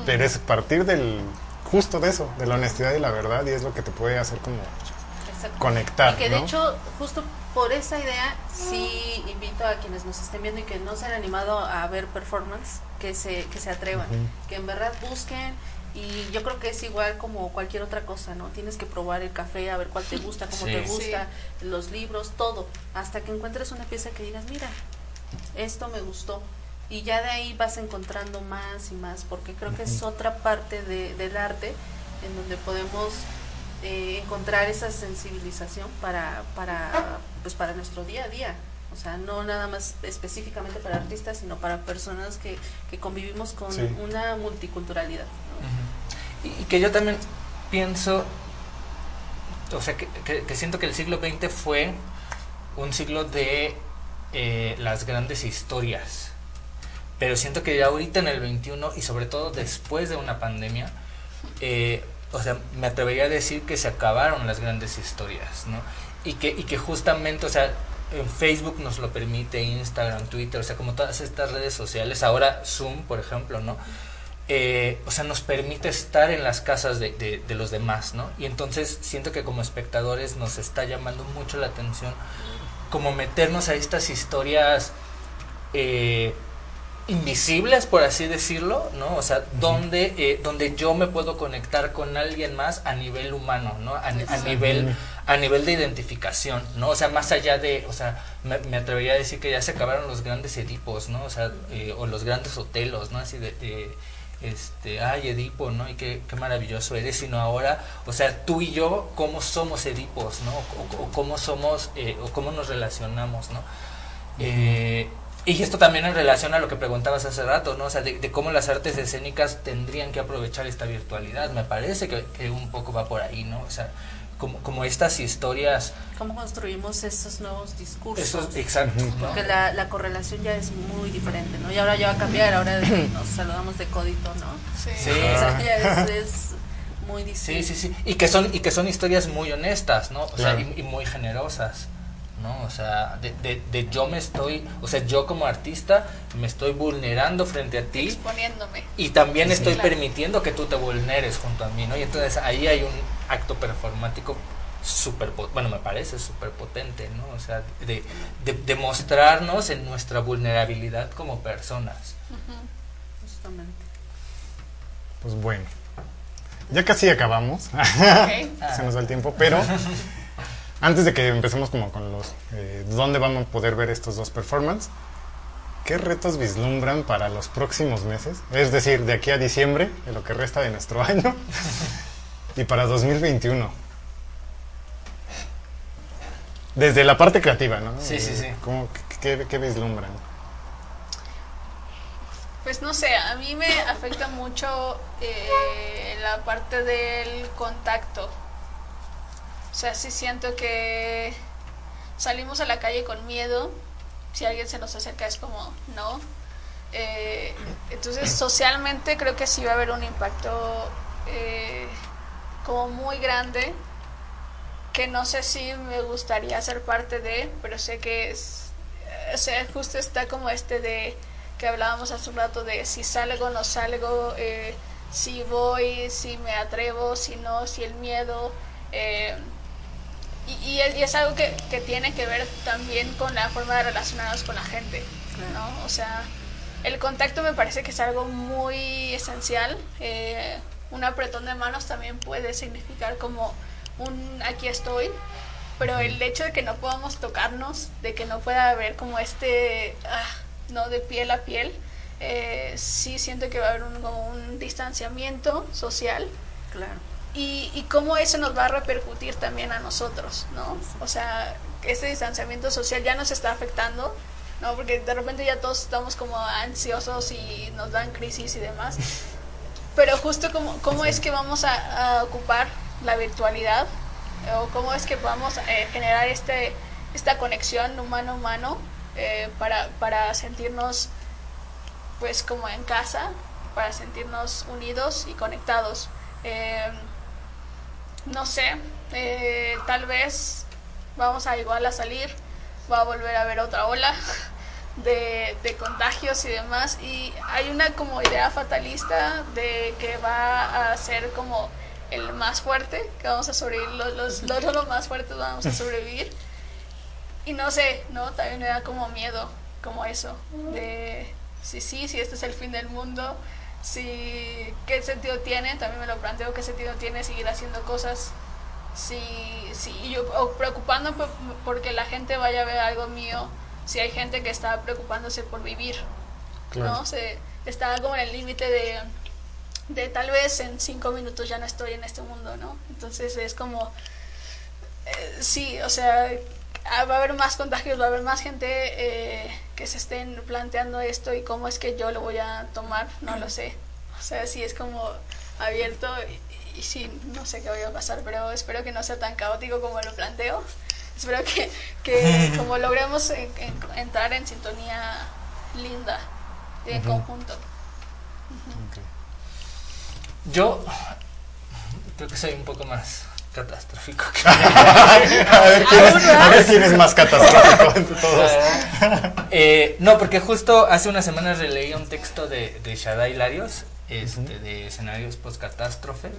pero es partir del, justo de eso, de la honestidad y la verdad, y es lo que te puede hacer como Exacto. conectar, Y que de ¿no? hecho, justo por esa idea, sí invito a quienes nos estén viendo y que no se han animado a ver performance, que se, que se atrevan, que en verdad busquen. Y yo creo que es igual como cualquier otra cosa, ¿no? Tienes que probar el café, a ver cuál te gusta, cómo Sí. te gusta, los libros, todo, hasta que encuentres una pieza que digas, mira, esto me gustó. Y ya de ahí vas encontrando más y más, porque creo que es otra parte de- del arte en donde podemos eh, encontrar esa sensibilización para, para, pues para nuestro día a día. O sea, no nada más específicamente para artistas, sino para personas que, que convivimos con Sí. una multiculturalidad. Y, que yo también pienso, o sea, que, que- que siento que el siglo XX fue un siglo de eh, las grandes historias. Pero siento que ya ahorita en el 21 y sobre todo después de una pandemia, eh, o sea, me atrevería a decir que se acabaron las grandes historias, ¿no? Y que, y que justamente, o sea, en Facebook nos lo permite, Instagram, Twitter, o sea, como todas estas redes sociales, ahora Zoom, por ejemplo, ¿no? Eh, o sea, nos permite estar en las casas de, de- de los demás, ¿no? Y entonces siento que como espectadores nos está llamando mucho la atención como meternos a estas historias eh, invisibles, por así decirlo, ¿no? O sea, donde, eh, donde yo me puedo conectar con alguien más a nivel humano, ¿no? A, a nivel a nivel de identificación, ¿no? O sea, más allá de, o sea, me, me atrevería a decir que ya se acabaron los grandes Edipos, ¿no? O sea, eh, o los grandes Otelos, ¿no? Así de, de, este, ay, Edipo, ¿no? Y qué, qué maravilloso eres, sino ahora, o sea, tú y yo, ¿cómo somos Edipos, ¿no? O, o cómo somos, eh, o cómo nos relacionamos, ¿no? Eh, y esto también en relación a lo que preguntabas hace rato, ¿no? O sea, de, de cómo las artes escénicas tendrían que aprovechar esta virtualidad. Me parece que, que un poco va por ahí, ¿no? O sea, como, como estas historias... ¿Cómo construimos esos nuevos discursos? Esos, exacto, ¿no? Porque la, la correlación ya es muy diferente, ¿no? Y ahora ya va a cambiar, ahora de que nos saludamos de codito, ¿no? Sí. Sí. O sea, ya es, es muy distinto. Sí, sí, sí. Y que son, y que son historias muy honestas, ¿no? O sea, Claro. y, y muy generosas, ¿no? O sea, de, de, de yo me estoy, o sea, yo como artista me estoy vulnerando frente a ti exponiéndome. y también estoy Claro. permitiendo que tú te vulneres junto a mí, ¿no? Y entonces ahí hay un acto performático súper, bueno, me parece súper potente, ¿no? O sea, de, de, de mostrarnos en nuestra vulnerabilidad como personas. Justamente. Pues bueno, ya casi acabamos. Ok. Se nos da el tiempo, pero antes de que empecemos como con los eh, dónde vamos a poder ver estos dos performances, ¿qué retos vislumbran para los próximos meses? Es decir, de aquí a diciembre, de lo que resta de nuestro año, y para 2021. Desde la parte creativa, ¿no? Sí, sí, sí. ¿Cómo, qué, qué- qué vislumbran? Pues no sé, a mí me afecta mucho eh, la parte del contacto. O sea, sí siento que salimos a la calle con miedo. Si alguien se nos acerca es como, no. Eh, entonces, socialmente creo que sí va a haber un impacto eh, como muy grande que no sé si me gustaría ser parte de, pero sé que es, o sea, justo está como este de que hablábamos hace un rato de si salgo, no salgo, eh, si voy, si me atrevo, si no, si el miedo. eh, y, y es, y es algo que, que tiene que ver también con la forma de relacionarnos con la gente, ¿no? O sea, el contacto me parece que es algo muy esencial. eh, un apretón de manos también puede significar como un aquí estoy, pero el hecho de que no podamos tocarnos, de que no pueda haber como este, ah, no de piel a piel, eh, sí siento que va a haber un, como un distanciamiento social Claro. Y, y cómo eso nos va a repercutir también a nosotros, ¿no? O sea, este distanciamiento social ya nos está afectando, ¿no? Porque de repente ya todos estamos como ansiosos y nos dan crisis y demás. Pero justo cómo, cómo es que vamos a, a ocupar la virtualidad o cómo es que vamos a eh, generar este, esta conexión humano-humano eh, para, para sentirnos pues como en casa para sentirnos unidos y conectados. Eh, no sé, eh, tal vez vamos a igual a salir, va a volver a haber otra ola de, de contagios y demás y hay una como idea fatalista de que va a ser como el más fuerte, que vamos a sobrevivir, los, los, los, más fuertes vamos a sobrevivir y no sé, ¿no? También me da como miedo, como eso, de si sí, si este es el fin del mundo, si qué sentido tiene, también me lo planteo, qué sentido tiene seguir haciendo cosas, si, si yo, o preocupándome por- porque la gente vaya a ver algo mío, si hay gente que está preocupándose por vivir, Claro. ¿no? Se, está como en el límite de, de tal vez en cinco minutos ya no estoy en este mundo, ¿no? Entonces es como, eh, sí, o sea, va a haber más contagios, va a haber más gente eh, que se estén planteando esto y cómo es que yo lo voy a tomar, no lo sé. O sea, sí es como abierto y, y sí, no sé qué vaya a pasar, pero espero que no sea tan caótico como lo planteo. Espero que, que como logremos en- en- entrar en sintonía linda, en conjunto. Yo creo que soy un poco más catastrófico que a, ver quién es, a ver quién es más catastrófico entre todos. Eh, no, porque justo hace unas semanas releí un texto de, de Shadai Larios, este, de escenarios post-catástrofe,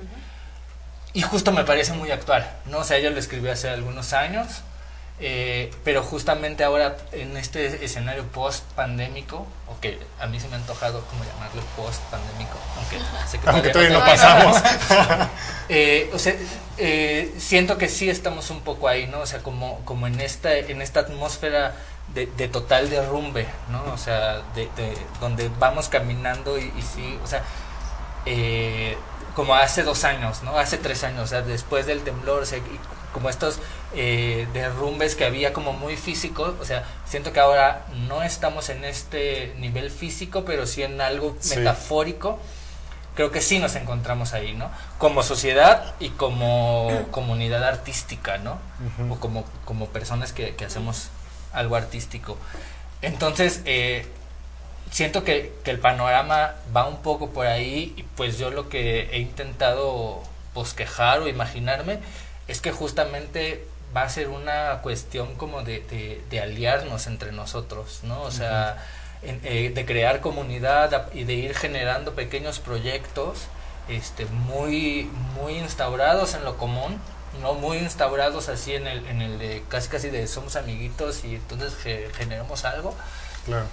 y justo me parece muy actual, ¿no? O sea, ella lo escribió hace algunos años, eh, pero justamente ahora en este escenario post-pandémico, o que a mí se me ha antojado como llamarlo post-pandémico, aunque sé que Aunque todavía no pasamos. Eh, o sea, eh, siento que sí estamos un poco ahí, ¿no? O sea, como, como en esta, en esta atmósfera de, de total derrumbe, ¿no? O sea, de, de- donde vamos caminando y, y sí, o sea, eh, como hace dos años, ¿no? Hace tres años, o sea, después del temblor, o sea, y como estos eh, derrumbes que había como muy físicos, o sea, siento que ahora no estamos en este nivel físico, pero sí en algo Sí. metafórico creo que sí nos encontramos ahí, ¿no? Como sociedad y como comunidad artística, ¿no? O como, como personas que, que hacemos algo artístico. Entonces, eh, siento que, que el panorama va un poco por ahí y pues yo lo que he intentado bosquejar o imaginarme es que justamente va a ser una cuestión como de, de- de aliarnos entre nosotros, ¿no? O sea, en- eh, de crear comunidad y de ir generando pequeños proyectos este, muy, muy instaurados en lo común, no muy instaurados así en el, en el de casi casi de somos amiguitos y entonces ge- generamos algo, Claro.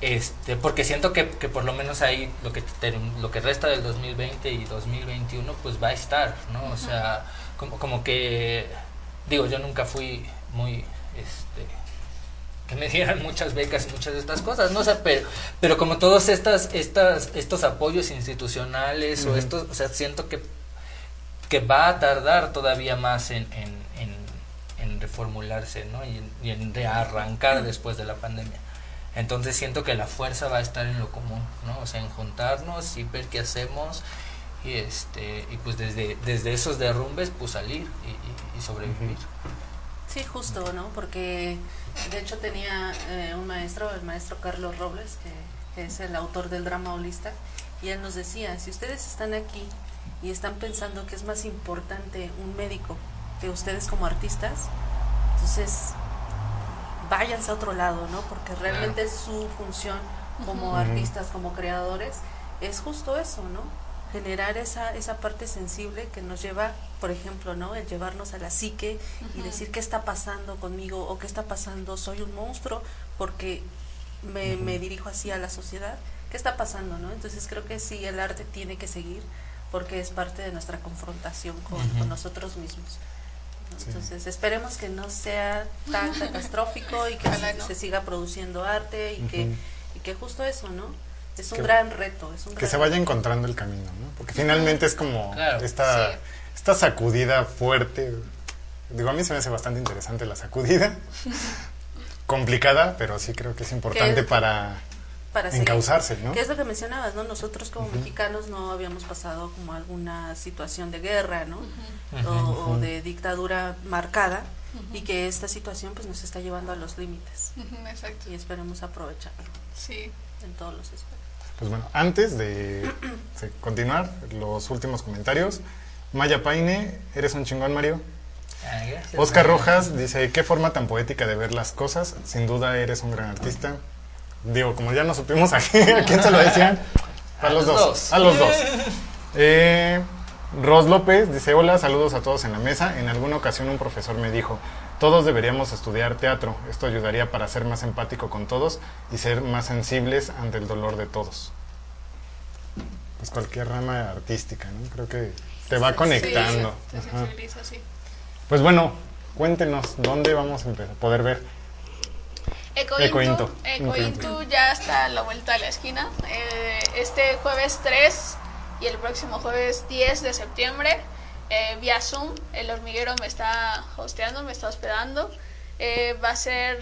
este porque siento que, que por lo menos ahí lo que lo que resta del 2020 y 2021 pues va a estar no o sea como, como que digo yo nunca fui muy este que me dieran muchas becas y muchas de estas cosas no o sea pero pero como todos estas estas estos apoyos institucionales o estos o sea siento que que va a tardar todavía más en, en, en, en reformularse ¿no? y, en, y en rearrancar después de la pandemia. Entonces siento que la fuerza va a estar en lo común, ¿no? O sea, en juntarnos y ver qué hacemos y este y pues desde, desde esos derrumbes pues salir y, y- y sobrevivir. Sí, justo, ¿no? Porque de hecho tenía eh, un maestro, el maestro Carlos Robles, que, que es el autor del drama holista, y él nos decía, si ustedes están aquí y están pensando que es más importante un médico que ustedes como artistas, entonces váyanse a otro lado, ¿no? Porque realmente su función como artistas, como creadores, es justo eso, ¿no? Generar esa, esa parte sensible que nos lleva, por ejemplo, ¿no? El llevarnos a la psique y decir qué está pasando conmigo o qué está pasando, soy un monstruo porque me, me dirijo así a la sociedad, qué está pasando, ¿no? Entonces creo que sí, el arte tiene que seguir porque es parte de nuestra confrontación con, nosotros mismos. ¿no? Sí. Entonces esperemos que no sea tan catastrófico y que se, no. se siga produciendo arte y que y que justo eso, ¿no? Es un Que- gran reto, es un Que gran se vaya reto. encontrando el camino, ¿no? Porque finalmente es como Claro. esta, Sí. esta sacudida fuerte. Digo, a mí se me hace bastante interesante la sacudida. Complicada, pero sí creo que es importante Que- para para seguir. encauzarse, ¿no? Que es lo que mencionabas, ¿no? Nosotros como mexicanos no habíamos pasado como alguna situación de guerra, ¿no? O, de dictadura marcada y que esta situación pues nos está llevando a los límites Exacto. y esperemos aprovecharlo Sí. en todos los aspectos. Pues bueno, antes de continuar, los últimos comentarios. Maya Paine, eres un chingón, Mario. Ah, gracias, Oscar Mario. Rojas dice, qué forma tan poética de ver las cosas. Sin duda eres un gran artista. Digo, como ya no supimos a quién, a quién se lo decían. A, los dos. dos. A los dos. Eh, Ros López dice, hola, saludos a todos en la mesa. En alguna ocasión un profesor me dijo, todos deberíamos estudiar teatro. Esto ayudaría para ser más empático con todos y ser más sensibles ante el dolor de todos. Pues cualquier rama artística, ¿no? Creo que te va conectando. Sí, sensibiliza, sí. Pues bueno, cuéntenos, ¿dónde vamos a empezar- poder ver? Ecointu. Ecointu ya está a la vuelta de la esquina. Eh, este jueves 3 y el próximo jueves 10 de septiembre, eh, vía Zoom, el hormiguero me está hosteando, me está hospedando. Eh, va a ser,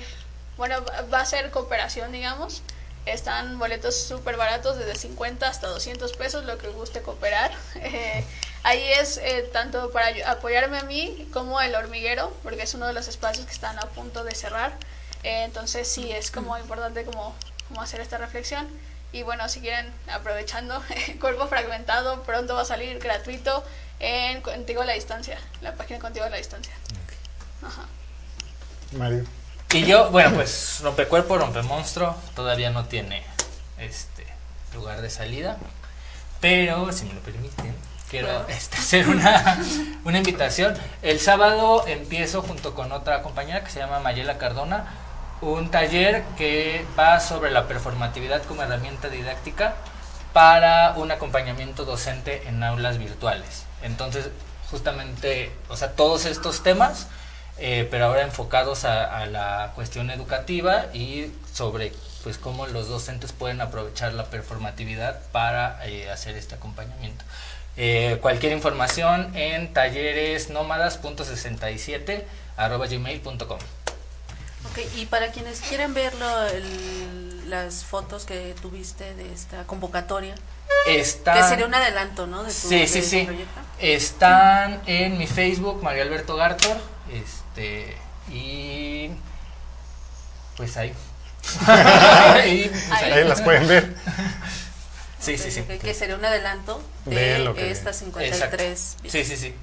bueno, va- a ser cooperación, digamos. Están boletos súper baratos, desde 50 hasta 200 pesos, lo que guste cooperar. Eh, ahí es eh, tanto para apoyarme a mí como el hormiguero, porque es uno de los espacios que están a punto de cerrar. Entonces sí, es como importante como, como hacer esta reflexión. Y bueno, si quieren, aprovechando, Cuerpo Fragmentado pronto va a salir gratuito en Contigo a la Distancia, la página Contigo a la Distancia. Ajá. Mario. Y yo, bueno, pues Rompecuerpo, Rompemonstruo todavía no tiene este lugar de salida. Pero, si me lo permiten, quiero este, hacer una, una invitación. El sábado empiezo junto con otra compañera que se llama Mayela Cardona un taller que va sobre la performatividad como herramienta didáctica para un acompañamiento docente en aulas virtuales. Entonces, justamente, o sea, todos estos temas, eh, pero ahora enfocados a, la cuestión educativa y sobre pues cómo los docentes pueden aprovechar la performatividad para eh, hacer este acompañamiento. Eh, cualquier información en talleresnómadas.67 arroba gmail.com. Ok, y para quienes quieren ver lo- el- las fotos que tuviste de esta convocatoria, Está... que sería un adelanto, ¿no? De tu, Sí, de sí, sí. proyecto. Están en mi Facebook, Mario Alberto Gartor. Este, y. Pues ahí. Y, pues, Ahí. Ahí las pueden ver. Sí, sí, sí. Ok, Que sería un adelanto de, De lo que- estas Exacto. 53 Sí, sí, sí.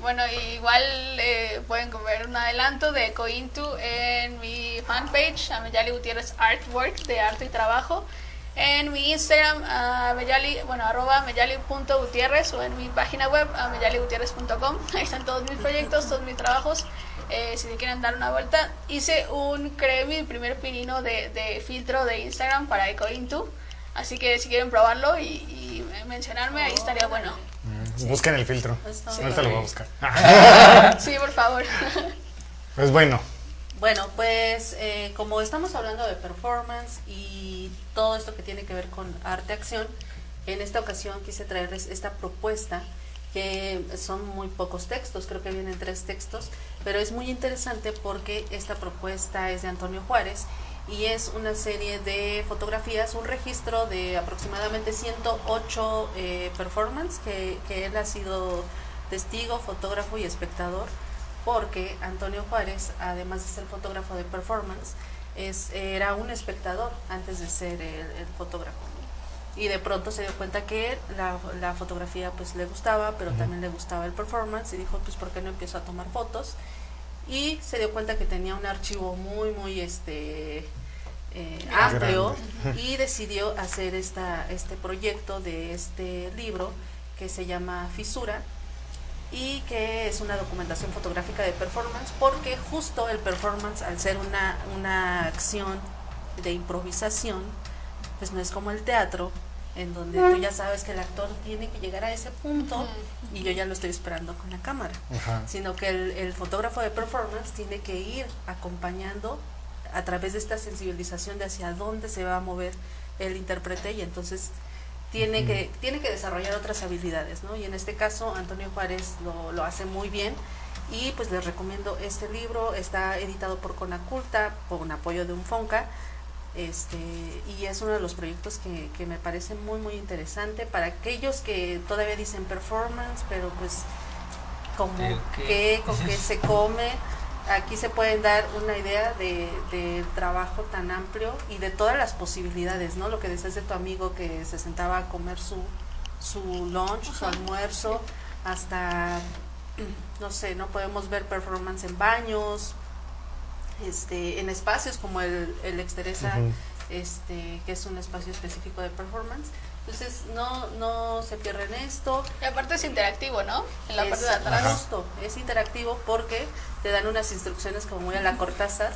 Bueno, igual eh, pueden ver un adelanto de Cointu en mi fanpage, Ameyali Gutiérrez Artwork, de arte y trabajo. En mi Instagram, ameyali, bueno, arroba ameyali.gutierrez o en mi página web, ameyaligutierrez.com. Ahí están todos mis proyectos, todos mis trabajos. Eh, si quieren dar una vuelta, hice un, creé mi primer pinino de, de filtro de Instagram para Ecointu. Así que si quieren probarlo y, y mencionarme, ahí estaría bueno. Busquen el filtro. Está Ahorita lo voy a buscar. Sí, por favor. Pues bueno, Bueno, pues eh, como estamos hablando de performance y todo esto que tiene que ver con arte-acción, en esta ocasión quise traerles esta propuesta que son muy pocos textos, creo que vienen tres textos, pero es muy interesante porque esta propuesta es de Antonio Juárez y es una serie de fotografías, un registro de aproximadamente 108 eh, performance que, que él ha sido testigo, fotógrafo y espectador porque Antonio Juárez, además de ser fotógrafo de performance, es, era un espectador antes de ser el, el fotógrafo. ¿no? Y de pronto se dio cuenta que la, la fotografía pues le gustaba, pero también le gustaba el performance y dijo, pues ¿por qué no empiezo a tomar fotos? Y se dio cuenta que tenía un archivo muy, muy este eh, amplio y decidió hacer esta, este proyecto de este libro que se llama Fisura, y que es una documentación fotográfica de performance porque justo el performance al ser una, una acción de improvisación pues no es como el teatro en donde tú ya sabes que el actor tiene que llegar a ese punto y yo ya lo estoy esperando con la cámara. Ajá. sino que el, el fotógrafo de performance tiene que ir acompañando a través de esta sensibilización de hacia dónde se va a mover el intérprete y entonces tiene que tiene que desarrollar otras habilidades, ¿no? Y en este caso Antonio Juárez lo, lo hace muy bien y pues les recomiendo este libro, está editado por Conaculta, con apoyo de un Fonca, este, y es uno de los proyectos que, que me parece muy muy interesante para aquellos que todavía dicen performance, pero pues como ¿El qué? con qué se come. aquí se pueden dar una idea de, del trabajo tan amplio y de todas las posibilidades, ¿no? Lo que decías de tu amigo que se sentaba a comer su, su lunch, su almuerzo, hasta, no sé, ¿no? Podemos ver performance en baños, este, en espacios como el, el Exteresa, este, que es un espacio específico de performance. Entonces, no, no se pierden esto. Y aparte es interactivo, ¿no? En la Es parte de atrás. justo, es interactivo porque te dan unas instrucciones como muy a la Cortázar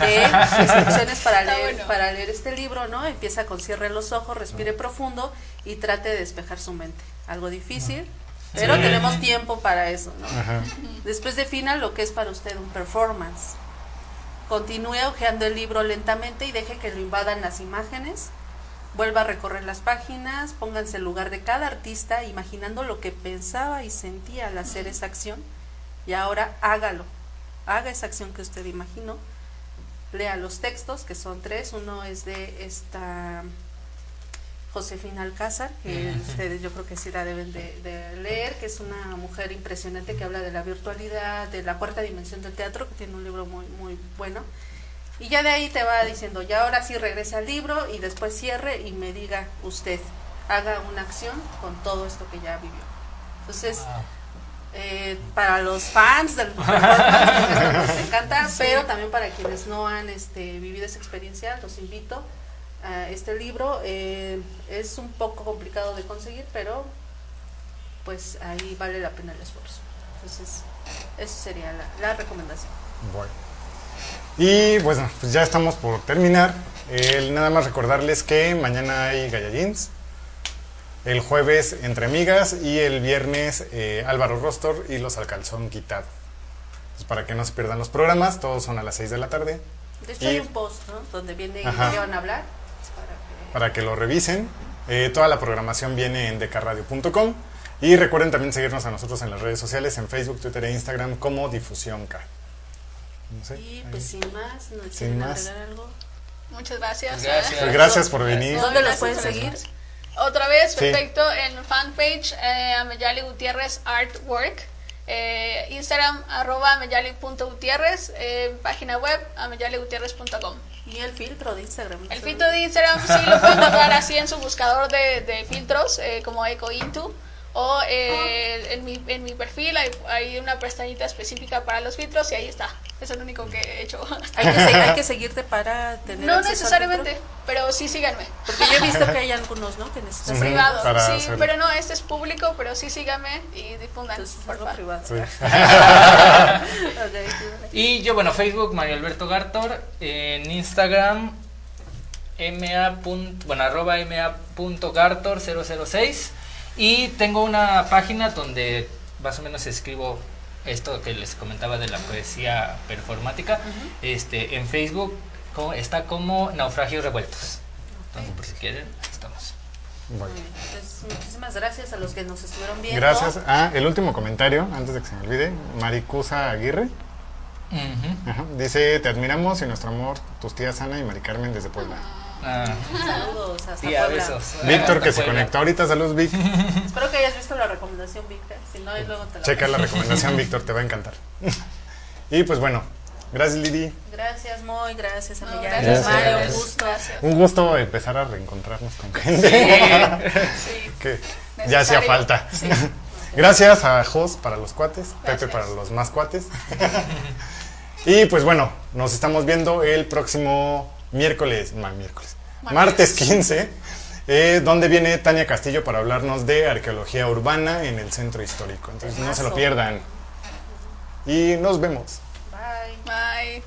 de instrucciones para Está leer, bueno. para leer este libro, ¿no? Empieza con cierre los ojos, respire profundo y trate de despejar su mente. Algo difícil, pero Sí. tenemos tiempo para eso, ¿no? Ajá. Después defina lo que es para usted un performance. Continúe hojeando el libro lentamente y deje que lo invadan las imágenes. Vuelva a recorrer las páginas, pónganse en lugar de cada artista, imaginando lo que pensaba y sentía al hacer esa acción. Y ahora hágalo. Haga esa acción que usted imaginó. Lea los textos, que son tres. Uno es de esta Josefina Alcázar, que ustedes yo creo que sí la deben de, de leer, que es una mujer impresionante que habla de la virtualidad, de la cuarta dimensión del teatro, que tiene un libro muy, muy bueno. Y ya de ahí te va diciendo, ya ahora sí regrese al libro y después cierre y me diga usted, haga una acción con todo esto que ya vivió. Entonces, eh, para los fans del encanta, pero también para quienes no han este, vivido esa experiencia, los invito a este libro. eh, es un poco complicado de conseguir, pero pues ahí vale la pena el esfuerzo. Entonces, esa sería la, la recomendación. Bueno. Y bueno, pues ya estamos por terminar. El- nada más recordarles que mañana hay Galladins. El jueves Entre Amigas y el viernes eh, Álvaro Rostor y los Alcalzón Quitado. Pues para que no se pierdan los programas, todos son a las 6 de la tarde. De hecho, Y- hay un post ¿no? donde viene qué van a hablar. Para que- lo revisen. Eh, toda la programación viene en decarradio.com. Y recuerden también seguirnos a nosotros en las redes sociales, en Facebook, Twitter e Instagram como Difusión K. No sé, Y ahí. pues sin más, ¿no Sin quieren más. algo? Muchas gracias. Gracias. Pues gracias por venir. ¿Dónde los pueden seguir? Otra vez, Sí. perfecto, en fanpage eh, Ameyali Gutiérrez Artwork, eh, Instagram arroba ameyali.gutiérrez, eh, página web ameyaligutierrez.com. Y el filtro de Instagram. El filtro de Instagram sí lo pueden encontrar así en su buscador de, de filtros, eh, como EcoIntu. O eh, en, mi, en mi perfil hay, hay una pestañita específica para los filtros y ahí está. Es el único que he hecho. Hay que, se- hay que seguirte para tener No necesariamente, pero sí síganme. Porque yo he visto que hay algunos, ¿no? Que necesitan. Privado, Para sí, pero no, este es público, pero sí síganme y difundan, Entonces, por favor. privado. Sí. Y yo, bueno, Facebook, Mario Alberto Gartor. En Instagram, ma. Bueno, arroba ma.gartor006. Y tengo una página donde más o menos escribo esto que les comentaba de la poesía performática. este En Facebook está como Naufragios Revueltos. Entonces, por si quieren, ahí estamos. Bueno. Muy bien. Entonces, muchísimas gracias a los que nos estuvieron viendo. Gracias. Ah, el último comentario, antes de que se me olvide. Maricusa Aguirre. Ajá, Dice, te admiramos y nuestro amor, tus tías Ana y Mari Carmen desde Puebla. Ah, Saludos hasta tía, Puebla. besos. Víctor que se Puebla. conectó ahorita, saludos Vic. Espero que hayas visto la recomendación, Víctor. Si no, y luego te la Checa la recomendación, Víctor, te va a encantar. Y pues bueno, gracias Lili. Gracias, Moy. Gracias, No, Amiga. gracias Mario, un gusto. Gracias. Un gusto empezar a reencontrarnos con gente. Sí. que ya hacía falta. Sí. Gracias a Jos para los cuates, Pepe para los más cuates. y pues bueno, nos estamos viendo el próximo miércoles, ma- miércoles, martes 15, eh, donde viene Tania Castillo para hablarnos de arqueología urbana en el centro histórico. Entonces no se lo pierdan. Y nos vemos. Bye. Bye.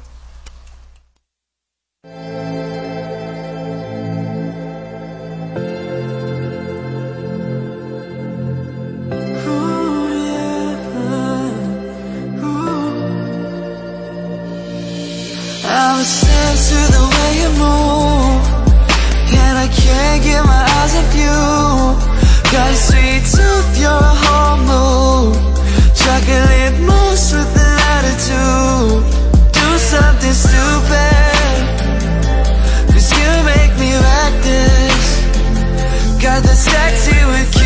The you move And I can't get my eyes off you. Got a sweet tooth, you're a whole mood Chocolate mousse with an attitude Do something stupid. Cause you make me like this. Got the sexy with you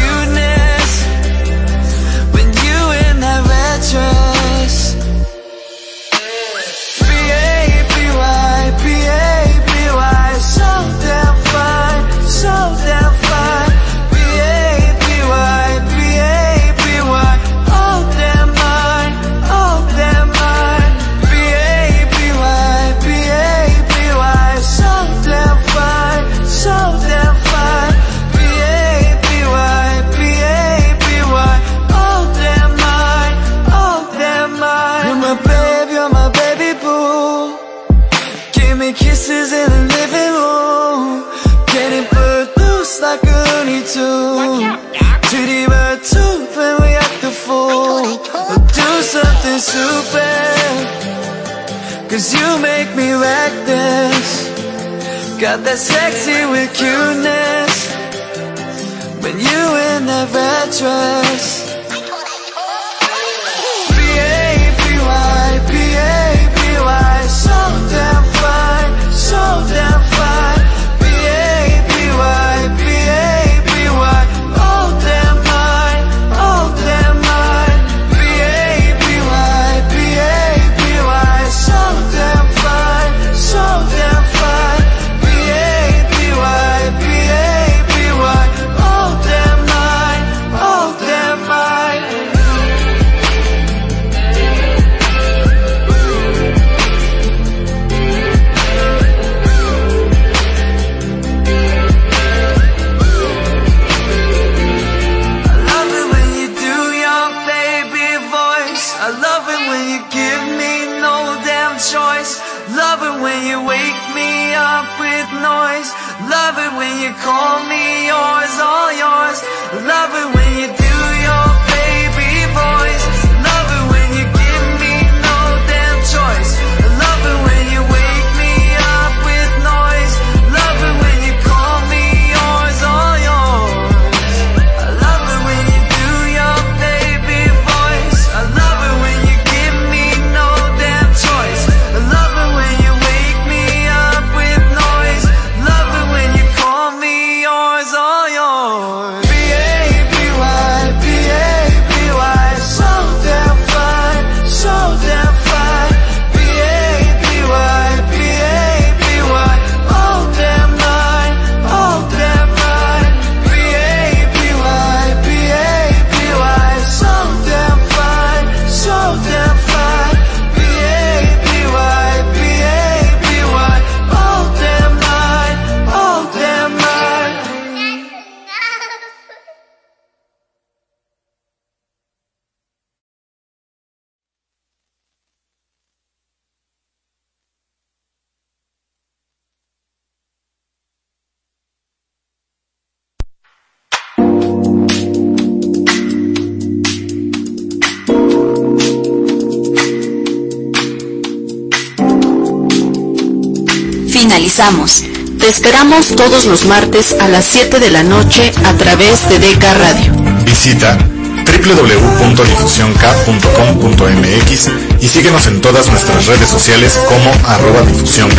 kisses in the living room. Getting put loose like a Looney Tune Treaty bird tooth when we act the fool. Do something stupid. Cause you make me reckless. Got that sexy with cuteness. When you in that red dress. Te esperamos todos los martes a las 7 de la noche a través de Deca Radio. Visita www.difusionk.com.mx y síguenos en todas nuestras redes sociales como arroba difusionk.